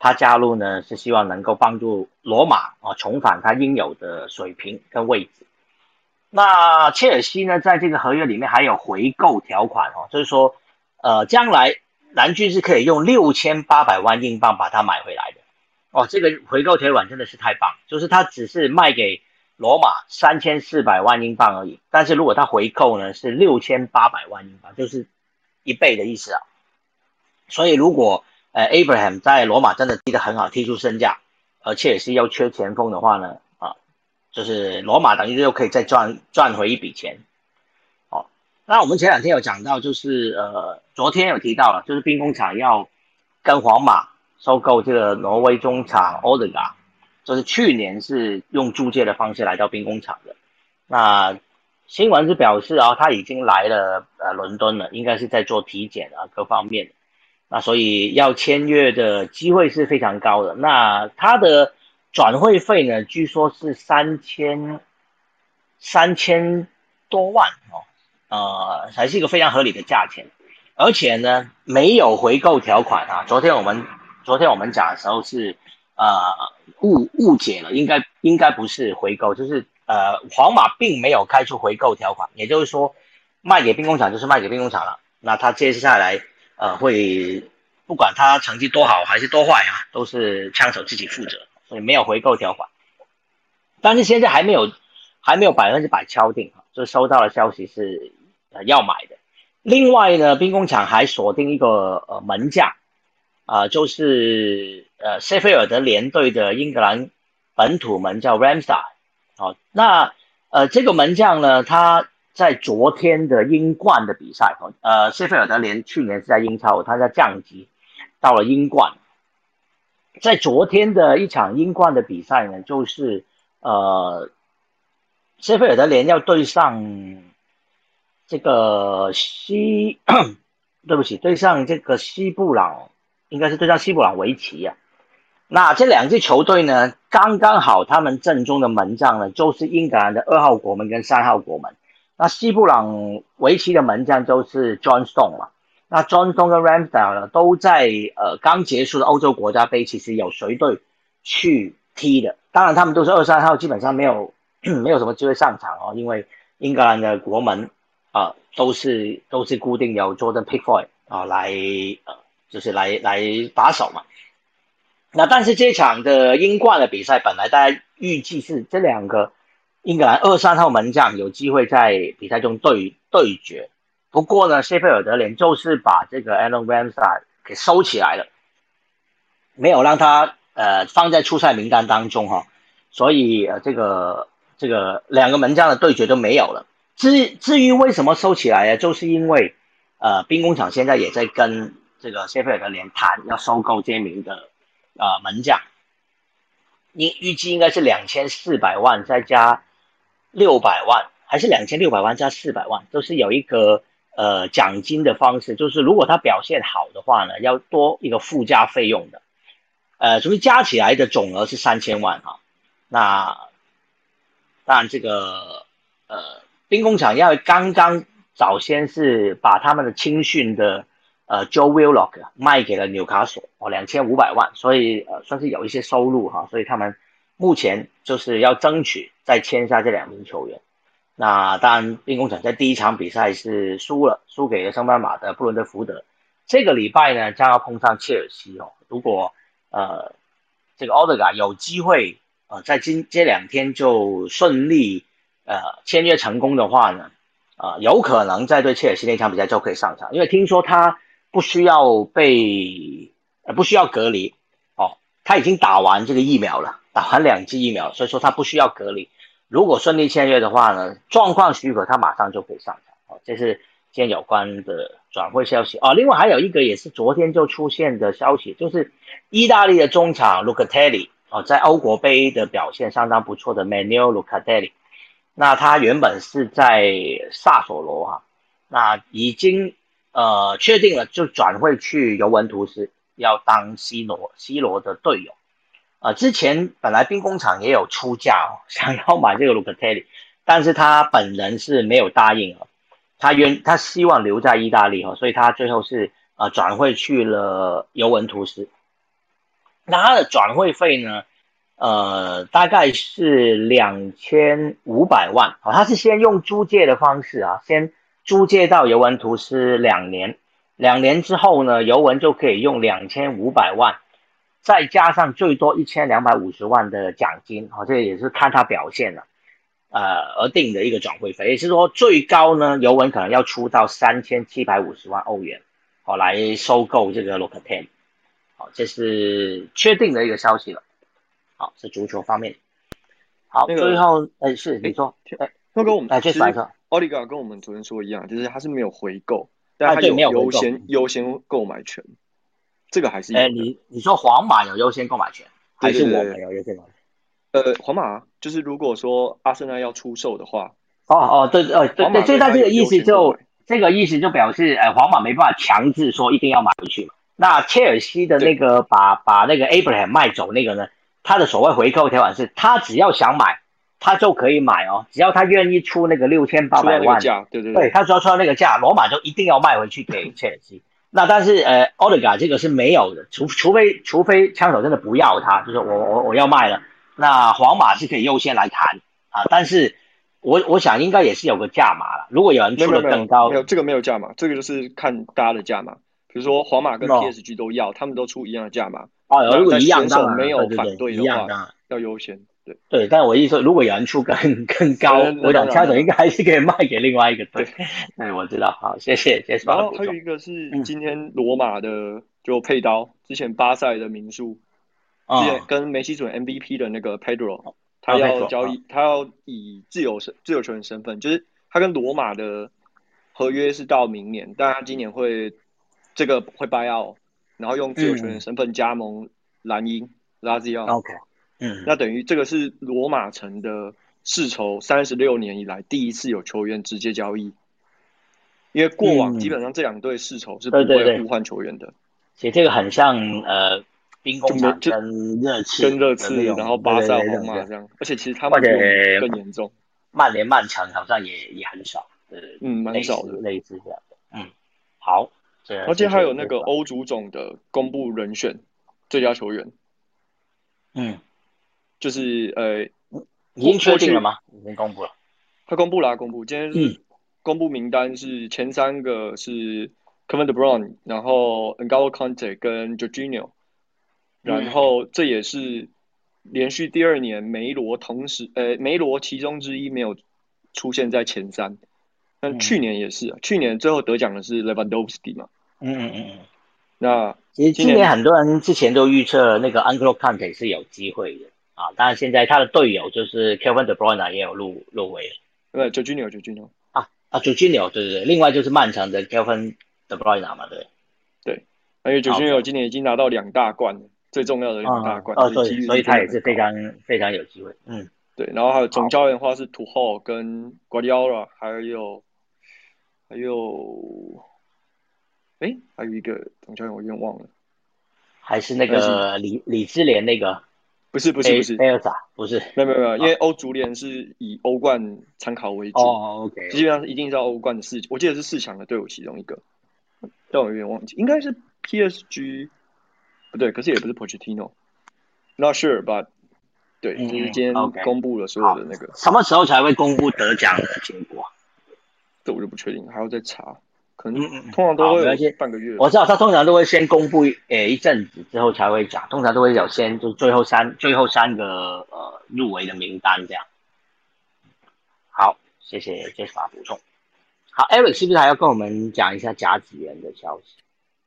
他加入呢是希望能够帮助罗马啊重返他应有的水平跟位置。那切尔西呢，在这个合约里面还有回购条款哦，就是说呃将来蓝军是可以用六千八百万英镑把它买回来的。哦，这个回购条款真的是太棒，就是他只是卖给罗马三千四百万英镑而已，但是如果他回购呢是六千八百万英镑，就是一倍的意思啊。所以如果呃 Abraham 在罗马真的踢得很好，踢出身价，而且也是要缺前锋的话呢，啊，就是罗马等于又可以再赚赚回一笔钱。哦，那我们前两天有讲到，就是呃昨天有提到了，就是兵工厂要跟皇马。收购这个挪威中场 o d e g a 就是去年是用租借的方式来到兵工厂的。那新闻是表示啊，他已经来了呃伦敦了，应该是在做体检啊各方面。那所以要签约的机会是非常高的。那他的转会费呢，据说是三千三千多万哦，呃，还是一个非常合理的价钱。而且呢，没有回购条款啊。昨天我们。昨天我们讲的时候是，呃，误误解了，应该应该不是回购，就是呃，皇马并没有开出回购条款，也就是说，卖给兵工厂就是卖给兵工厂了，那他接下来呃会不管他成绩多好还是多坏啊，都是枪手自己负责，所以没有回购条款。但是现在还没有还没有百分之百敲定啊，就收到的消息是呃要买的。另外呢，兵工厂还锁定一个呃门将。啊，就是呃，谢菲尔德联队的英格兰本土门将 Ramsay，好，那呃，这个门将呢，他在昨天的英冠的比赛，呃，谢菲尔德联去年是在英超，他在降级到了英冠，在昨天的一场英冠的比赛呢，就是呃，谢菲尔德联要对上这个西，对不起，对上这个西布朗。应该是对上西布朗维奇呀，那这两支球队呢，刚刚好他们正中的门将呢，就是英格兰的二号国门跟三号国门。那西布朗维奇的门将就是 John Stone 嘛，那 John Stone 跟 Ramsdale 呢，都在呃刚结束的欧洲国家杯，其实有随队去踢的。当然他们都是二三号，基本上没有 没有什么机会上场哦，因为英格兰的国门啊都是都是固定由 Jordan Pickford 啊来。就是来来把守嘛，那但是这场的英冠的比赛本来大家预计是这两个英格兰二三号门将有机会在比赛中对对决，不过呢，谢菲尔德联就是把这个 Alan Ramsay 给收起来了，没有让他呃放在出赛名单当中哈，所以呃这个这个两个门将的对决都没有了。至至于为什么收起来呀，就是因为呃兵工厂现在也在跟。这个谢菲尔德联谈要收购这名的呃门将，应预计应该是两千四百万再加六百万，还是两千六百万加四百万，都是有一个呃奖金的方式，就是如果他表现好的话呢，要多一个附加费用的，呃，所以加起来的总额是三千万哈。那当然这个呃兵工厂要刚刚早先是把他们的青训的。呃，Joe Willock 卖给了纽卡索哦，两千五百万，所以呃算是有一些收入哈，所以他们目前就是要争取再签下这两名球员。那当然，兵工厂在第一场比赛是输了，输给了圣班马的布伦德福德。这个礼拜呢，将要碰上切尔西哦。如果呃这个奥德嘎有机会呃在今这两天就顺利呃签约成功的话呢，啊有可能在对切尔西那场比赛就可以上场，因为听说他。不需要被呃不需要隔离哦，他已经打完这个疫苗了，打完两剂疫苗，所以说他不需要隔离。如果顺利签约的话呢，状况许可，他马上就可以上场哦。这是今天有关的转会消息哦。另外还有一个也是昨天就出现的消息，就是意大利的中场 Lucatelli 哦，在欧国杯的表现相当不错的 Manuel Lucatelli，那他原本是在萨索罗哈，那已经。呃，确定了就转会去尤文图斯，要当 C 罗 C 罗的队友。呃，之前本来兵工厂也有出价，哦想要买这个卢克泰利，但是他本人是没有答应了。他原他希望留在意大利哈，所以他最后是呃转会去了尤文图斯。那他的转会费呢？呃，大概是两千五百万。哦，他是先用租借的方式啊，先。租借到尤文图斯两年，两年之后呢，尤文就可以用两千五百万，再加上最多一千两百五十万的奖金，哦，这也是看他表现了，呃而定的一个转会费，也是说最高呢，尤文可能要出到三千七百五十万欧元，哦，来收购这个 Locaten，好，这是确定的一个消息了，好，是足球方面，好，最后，哎，是你说，哎，那跟我们，哎，这是来说，奥利加跟我们昨天说一样，就是他是没有回购。但他有优先优先购买权，这个还是哎，你你说皇马有优先购买权，还是我没有优先购买权？呃，皇马就是如果说阿森纳要出售的话，哦哦，对哦对对，所以他这个意思就这个意思就表示，呃，皇马没办法强制说一定要买回去嘛。那切尔西的那个把把那个 Abraham 卖走那个呢，他的所谓回购条款是，他只要想买。他就可以买哦，只要他愿意出那个六千八百万价，对对对，他只要出到那个价，罗马就一定要卖回去给切尔西。那但是呃，奥利加这个是没有的，除除非除非枪手真的不要他，就是我我我要卖了，那皇马是可以优先来谈啊。但是我我想应该也是有个价码了，如果有人出的更高，没有这个没有价码，这个就是看大家的价码。比如说皇马跟 PSG 都要，他们都出一样的价码，哦，如果一样，没有反对的话，要优先。对，但我意思说，如果有人出更更高，我想枪手应该还是可以卖给另外一个队。哎，我知道，好，谢谢，谢谢。然后还有一个是今天罗马的就佩刀，之前巴塞的名宿，之前跟梅西准 MVP 的那个 Pedro，他要交易，他要以自由身自由球员身份，就是他跟罗马的合约是到明年，但他今年会这个会 buy out，然后用自由球员身份加盟蓝鹰拉兹奥。OK。嗯，那等于这个是罗马城的世仇三十六年以来第一次有球员直接交易，因为过往基本上这两队世仇是不会互换球员的。其实这个很像呃兵工厂跟热刺，跟热刺，然后巴萨、皇马这样。而且其实他们更严重，曼联、曼城好像也也很少，呃，嗯，蛮少的，类似这样的。嗯，好，而且还有那个欧足总的公布人选最佳球员，嗯。就是呃，已经确定了吗？已经公布了。他公布了，啊公布。今天是公布名单是前三个是 Kevin De Bruyne，然后 N'Golo Kante 跟 Jorginho，然后这也是连续第二年梅罗同时呃梅罗其中之一没有出现在前三，但去年也是，去年最后得奖的是 Levandowski 嘛。嗯嗯嗯嗯。那其实今年很多人之前都预测那个 N'Golo Kante 是有机会的。啊，当然现在他的队友就是 Kevin De Bruyne 也有入入围了，对，九金牛，九金牛啊啊，九金牛，对对对，另外就是曼城的 Kevin De Bruyne 嘛，对。对，而且九金牛今年已经拿到两大冠了，最重要的两大冠，哦，对，所以他也是非常非常有机会，嗯，对，然后还有总教练的话是土豪跟 Guardiola，还有还有，哎，还有一个总教练我有点忘了，还是那个李李智联那个。不是不是不是，没有啥，不是，没有没有没有，因为欧足联是以欧冠参考为主，哦，OK，基本上一定是欧冠的四，我记得是四强的队伍其中一个，但我有点忘记，应该是 PSG，不对，可是也不是 Pochettino，Not sure，but 对，就是今天公布了所有的那个，什么时候才会公布得奖的结果？这我就不确定，还要再查。可能通常都会半个月。我知道他通常都会先公布，诶，一阵子之后才会讲。通常都会有先，就最后三最后三个呃入围的名单这样。好，谢谢 Jasper 补充。好，Eric 是不是还要跟我们讲一下甲子园的消息？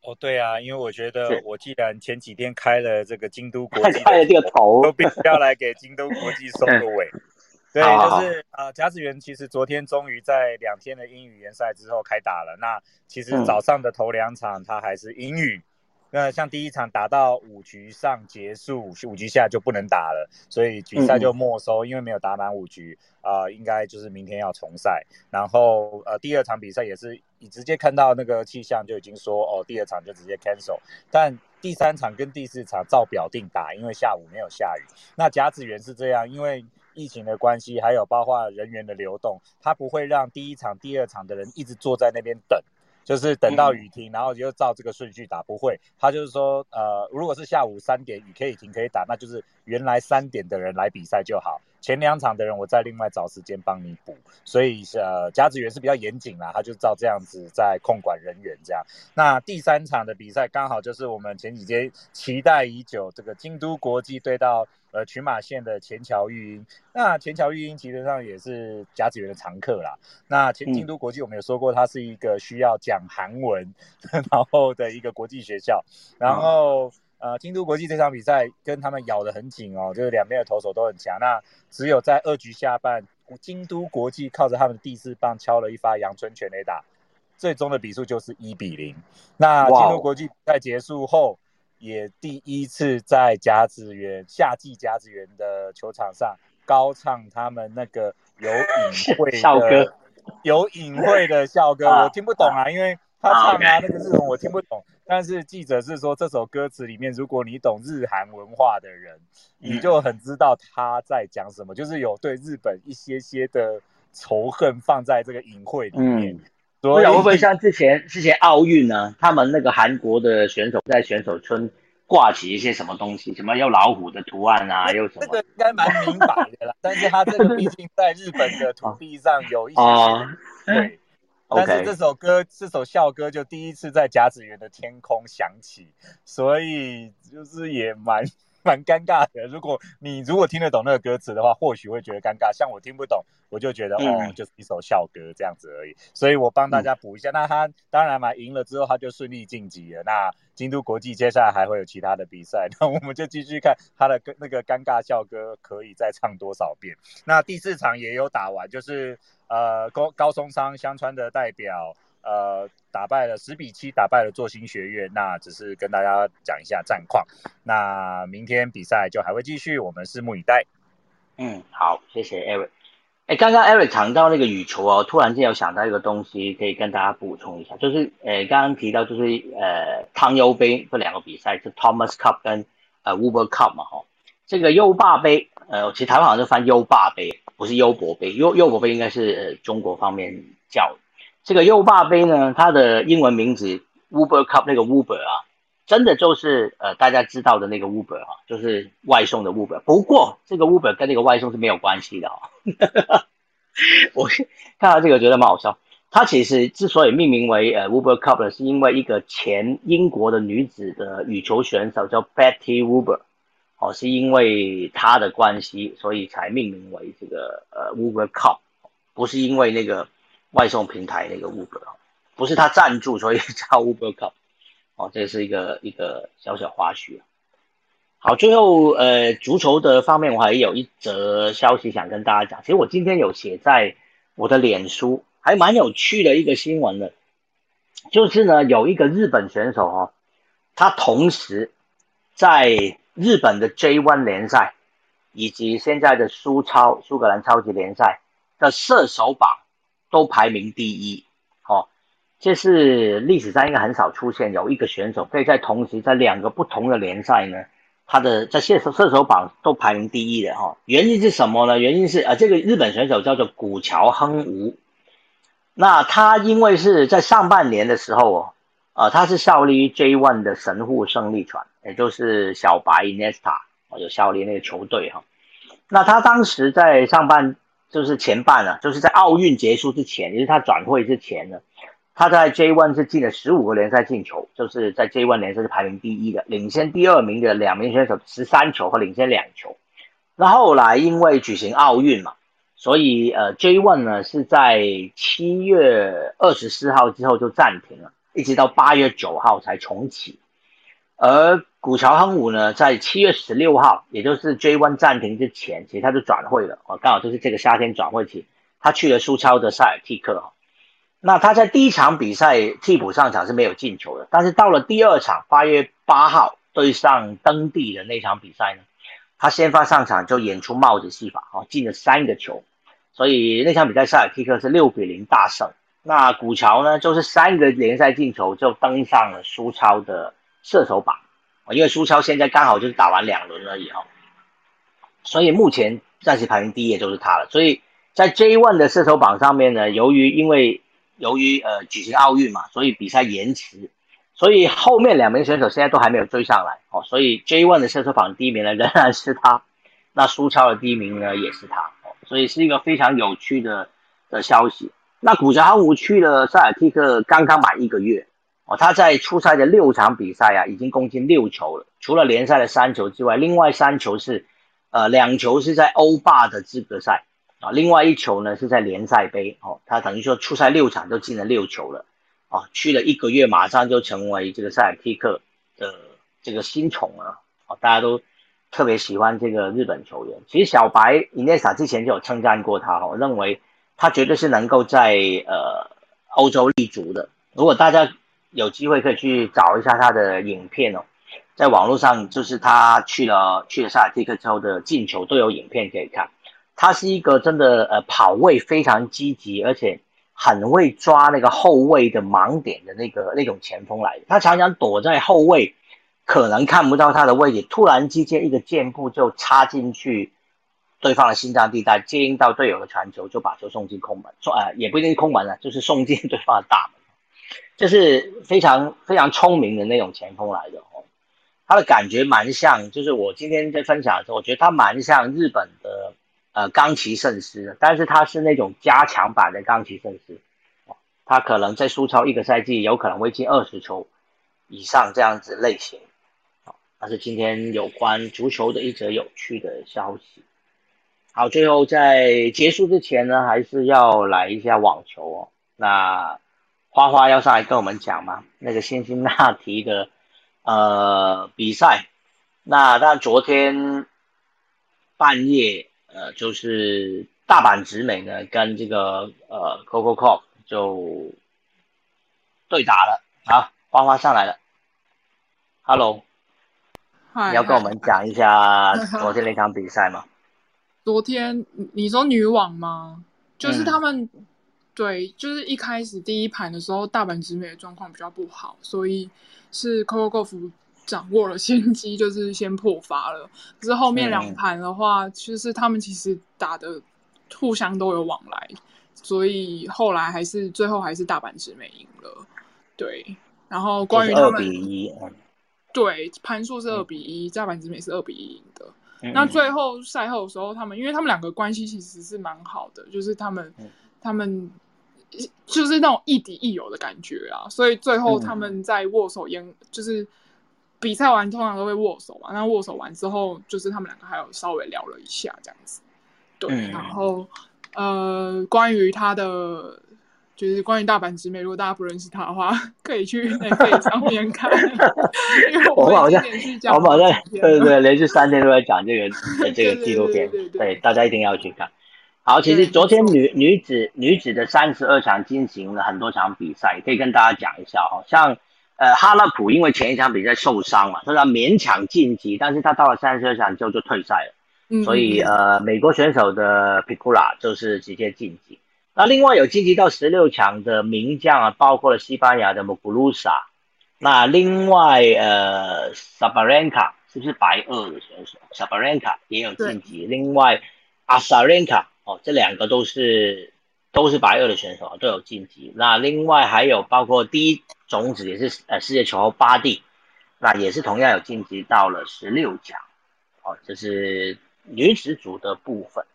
哦，对啊，因为我觉得我既然前几天开了这个京都国际，开了这个头，都必须要来给京都国际收个尾。对，就是呃，甲子园其实昨天终于在两天的英语联赛之后开打了。那其实早上的头两场它还是英语，那像第一场打到五局上结束，五局下就不能打了，所以比赛就没收，因为没有打满五局啊，应该就是明天要重赛。然后呃，第二场比赛也是你直接看到那个气象就已经说哦，第二场就直接 cancel。但第三场跟第四场照表定打，因为下午没有下雨。那甲子园是这样，因为。疫情的关系，还有包括人员的流动，他不会让第一场、第二场的人一直坐在那边等，就是等到雨停，然后就照这个顺序打。不会，他就是说，呃，如果是下午三点雨可以停可以打，那就是原来三点的人来比赛就好。前两场的人我再另外找时间帮你补。所以呃，甲子园是比较严谨啦，他就照这样子在控管人员这样。那第三场的比赛刚好就是我们前几天期待已久这个京都国际对到。呃，群马县的前桥育英，那前桥育英其实上也是甲子园的常客啦。那前京都国际我们有说过，它是一个需要讲韩文 然后的一个国际学校。然后呃，京都国际这场比赛跟他们咬得很紧哦，就是两边的投手都很强。那只有在二局下半，京都国际靠着他们的第四棒敲了一发阳春全垒打，最终的比数就是一比零。那京都国际比赛结束后。也第一次在甲子园夏季甲子园的球场上高唱他们那个有隐晦的 有隐晦的校歌，我听不懂啊，因为他唱啊 那个日文我听不懂。但是记者是说这首歌词里面，如果你懂日韩文化的人，你就很知道他在讲什么，就是有对日本一些些的仇恨放在这个隐晦里面。所以会不会像之前之前奥运呢？他们那个韩国的选手在选手村挂起一些什么东西，什么有老虎的图案啊，又什么？这个应该蛮明白的啦。但是他这个毕竟在日本的土地上有一些对。但是这首歌这首校歌就第一次在甲子园的天空响起，所以就是也蛮。蛮尴尬的。如果你如果听得懂那个歌词的话，或许会觉得尴尬。像我听不懂，我就觉得哦，就是一首校歌这样子而已。所以我帮大家补一下。那他当然嘛，赢了之后他就顺利晋级了。那京都国际接下来还会有其他的比赛，那我们就继续看他的那个尴尬校歌可以再唱多少遍。那第四场也有打完，就是呃高高松商香川的代表。呃，打败了十比七，打败了作新学院。那只是跟大家讲一下战况。那明天比赛就还会继续，我们拭目以待。嗯，好，谢谢 Eric。哎，刚刚 Eric 谈到那个羽球哦，突然间有想到一个东西，可以跟大家补充一下，就是呃，刚刚提到就是呃，汤尤杯这两个比赛是 Thomas Cup 跟呃 Uber Cup 嘛，哈，这个优霸杯，呃，其实台湾好像是翻优霸杯，不是优博杯，优优博杯应该是呃中国方面叫。这个优霸杯呢，它的英文名字 Uber Cup 那个 Uber 啊，真的就是呃大家知道的那个 Uber 啊，就是外送的 Uber。不过这个 Uber 跟那个外送是没有关系的哈。我看到这个觉得蛮好笑。它其实之所以命名为呃 Uber Cup 呢，是因为一个前英国的女子的羽球选手叫 Betty Uber，哦，是因为她的关系，所以才命名为这个呃 Uber Cup，不是因为那个。外送平台那个 Uber 不是他赞助，所以叫 Uber Cup 哦，这是一个一个小小花絮。好，最后呃，足球的方面我还有一则消息想跟大家讲。其实我今天有写在我的脸书，还蛮有趣的一个新闻的，就是呢有一个日本选手哦，他同时在日本的 J1 联赛以及现在的苏超苏格兰超级联赛的射手榜。都排名第一，哦，这是历史上应该很少出现有一个选手可以在同时在两个不同的联赛呢，他的在射手射手榜都排名第一的哈。原因是什么呢？原因是啊，这个日本选手叫做古桥亨吾，那他因为是在上半年的时候哦，啊，他是效力于 J1 的神户胜利船，也就是小白 Nesta 哦，有效力那个球队哈。那他当时在上半。就是前半啊，就是在奥运结束之前，也是他转会之前呢，他在 J1 是进了十五个联赛进球，就是在 J1 联赛是排名第一的，领先第二名的两名选手十三球和领先两球。那后来因为举行奥运嘛，所以呃 J1 呢是在七月二十四号之后就暂停了，一直到八月九号才重启。而古桥亨武呢，在七月十六号，也就是 J1 暂停之前，其实他就转会了哦，刚好就是这个夏天转会期，他去了苏超的塞尔蒂克哈。那他在第一场比赛替补上场是没有进球的，但是到了第二场八月八号对上登地的那场比赛呢，他先发上场就演出帽子戏法哦，进了三个球，所以那场比赛塞尔蒂克是六比零大胜。那古桥呢，就是三个联赛进球就登上了苏超的。射手榜啊，因为苏超现在刚好就是打完两轮而已哈，所以目前暂时排名第一的就是他了。所以在 J1 的射手榜上面呢，由于因为由于呃举行奥运嘛，所以比赛延迟，所以后面两名选手现在都还没有追上来哦。所以 J1 的射手榜第一名呢仍然是他。那苏超的第一名呢也是他，所以是一个非常有趣的的消息。那古泽航武去了塞尔蒂克刚刚满一个月哦，他在初赛的六场比赛啊，已经攻进六球了，除了联赛的三球之外，另外三球是呃两球是在欧霸的资格赛啊，另外一球呢是在联赛杯哦，他等于说初赛六场都进了六球了啊，去了一个月马上就成为这个塞尔蒂克的这个新宠了啊，大家都。特别喜欢这个日本球员，其实小白伊涅萨之前就有称赞过他，我认为他绝对是能够在呃欧洲立足的。如果大家有机会可以去找一下他的影片哦，在网络上就是他去了去了萨尔蒂克之后的进球都有影片可以看。他是一个真的呃跑位非常积极，而且很会抓那个后卫的盲点的那个那种前锋来的。他常常躲在后卫。可能看不到他的位置，突然之间一个箭步就插进去对方的心脏地带，接应到队友的传球，就把球送进空门，送呃也不一定是空门了，就是送进 对方的大门，就是非常非常聪明的那种前锋来的哦。他的感觉蛮像，就是我今天在分享的时候，我觉得他蛮像日本的呃冈崎慎司，但是他是那种加强版的冈崎慎司，他可能在苏超一个赛季有可能会进二十球以上这样子类型。那是今天有关足球的一则有趣的消息。好，最后在结束之前呢，还是要来一下网球哦。那花花要上来跟我们讲吗？那个辛辛那提的呃比赛，那但昨天半夜呃，就是大阪直美呢跟这个呃 Coco Cop 就对打了。好，花花上来了，Hello。你要跟我们讲一下昨天那场比赛吗？昨天你说女网吗？就是他们对，就是一开始第一盘的时候，大阪直美的状况比较不好，所以是 Coco Golf 掌握了先机，就是先破发了。可是后面两盘的话，就是他们其实打的互相都有往来，所以后来还是最后还是大阪直美赢了。对，然后关于他们。对，盘数是二比一，大阪直美是二比一赢的。那最后赛后的时候，他们因为他们两个关系其实是蛮好的，就是他们他们就是那种亦敌亦友的感觉啊。所以最后他们在握手言，就是比赛完通常都会握手嘛。那握手完之后，就是他们两个还有稍微聊了一下这样子。对，然后呃，关于他的。就是关于大阪直美，如果大家不认识他的话，可以去 那个上面看。我们好像，我们好像，对对对，连续三天都在讲这个 这个纪录片，对大家一定要去看。好，其实昨天女女子女子的三十二强进行了很多场比赛，可以跟大家讲一下哦。像呃哈勒普，因为前一场比赛受伤嘛，所以他勉强晋级，但是他到了三十二强之后就退赛了，所以呃美国选手的皮库拉就是直接晋级。那另外有晋级到十六强的名将啊，包括了西班牙的穆古鲁萨。那另外呃，萨巴兰卡是不是白俄的选手？萨巴兰卡也有晋级。另外阿萨兰卡哦，这两个都是都是白二的选手都有晋级。那另外还有包括第一种子也是呃世界球后巴蒂，那也是同样有晋级到了十六强。哦，这是女子组的部分。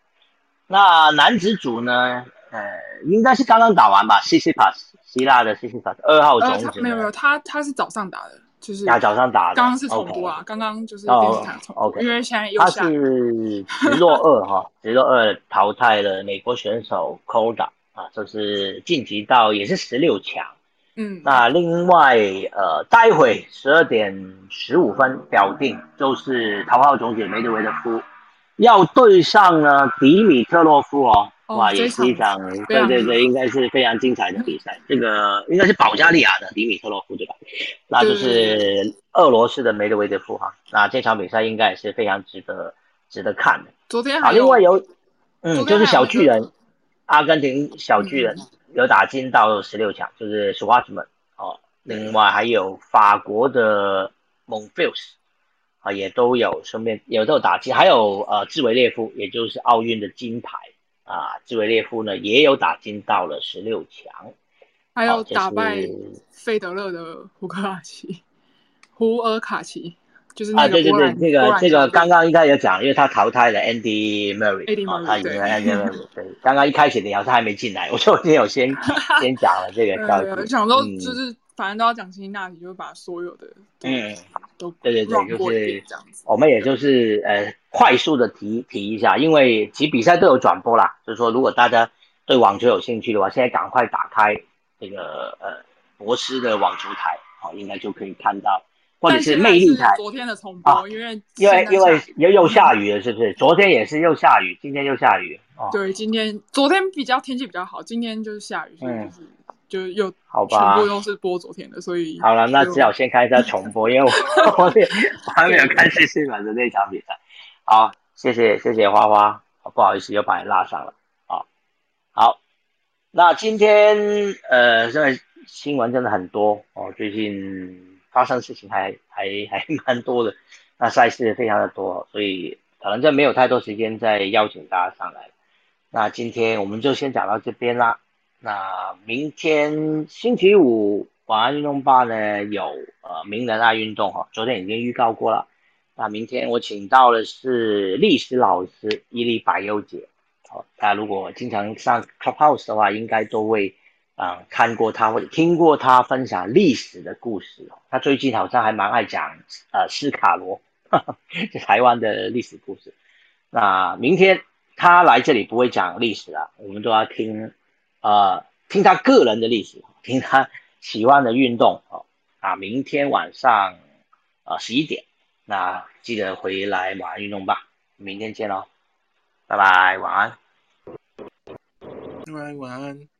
那男子组呢？呃，应该是刚刚打完吧，C C Pass，希腊的 C C Pass 二号种子。没有没有，他他是早上打的，就是早上打的。刚刚是重播啊，刚刚就是电视台重播，因为现在又他是直落二哈，直落二淘汰了美国选手 Koda 啊，就是晋级到也是十六强。嗯，那另外呃，待会十二点十五分表定，就是头号种子梅德韦德夫要对上呢迪米特洛夫哦。哇，也是一场，对对对，应该是非常精彩的比赛。这个应该是保加利亚的迪米特洛夫对吧？那就是俄罗斯的梅德韦德夫哈。那这场比赛应该也是非常值得值得看的。昨天还另外有，嗯，就是小巨人，阿根廷小巨人有打进到十六强，就是 Swatchman 哦。另外还有法国的蒙菲斯啊，也都有顺便也都有打进，还有呃兹维列夫，也就是奥运的金牌。啊，兹维列夫呢也有打进到了十六强，还有打败费德勒的胡克拉奇，胡尔卡奇，就是啊，对对对，这个这个刚刚应该有讲，因为他淘汰了 Andy Murray，他已经 Andy Murray，对，刚刚一开始聊他还没进来，我就今天有先 先讲了这个消息。想说就是反正都要讲辛辛那提，就把所有的嗯都对对对，就是这样子。我们也就是呃快速的提提一下，因为其实比赛都有转播啦，就是说如果大家对网球有兴趣的话，现在赶快打开这个呃博斯的网球台，好，应该就可以看到。或者是魅力台，昨天的重播，因为因为因为又又下雨了，是不是？昨天也是又下雨，今天又下雨。对，今天昨天比较天气比较好，今天就是下雨，所以就是就又好吧，全部都是播昨天的，所以好了，那只好先看一下重播，因为我 我还没有看谢谢满的那场比赛。好，谢谢谢谢花花，不好意思又把你拉上了啊。好，那今天呃，现在新闻真的很多哦，最近。发生事情还还还 蛮多的，那赛事也非常的多，所以可能就没有太多时间再邀请大家上来。那今天我们就先讲到这边啦。那明天星期五晚安运动吧呢有呃名人爱运动哈，昨天已经预告过了。那明天我请到的是历史老师伊利百优姐，好，大家如果经常上 Clubhouse 的话，应该都会。啊，看过他或者听过他分享历史的故事哦。他最近好像还蛮爱讲呃斯卡罗，就台湾的历史故事。那明天他来这里不会讲历史了，我们都要听呃听他个人的历史，听他喜欢的运动哦。啊，明天晚上呃十一点，那记得回来晚安运动吧。明天见喽，拜拜，晚安。拜拜，晚安。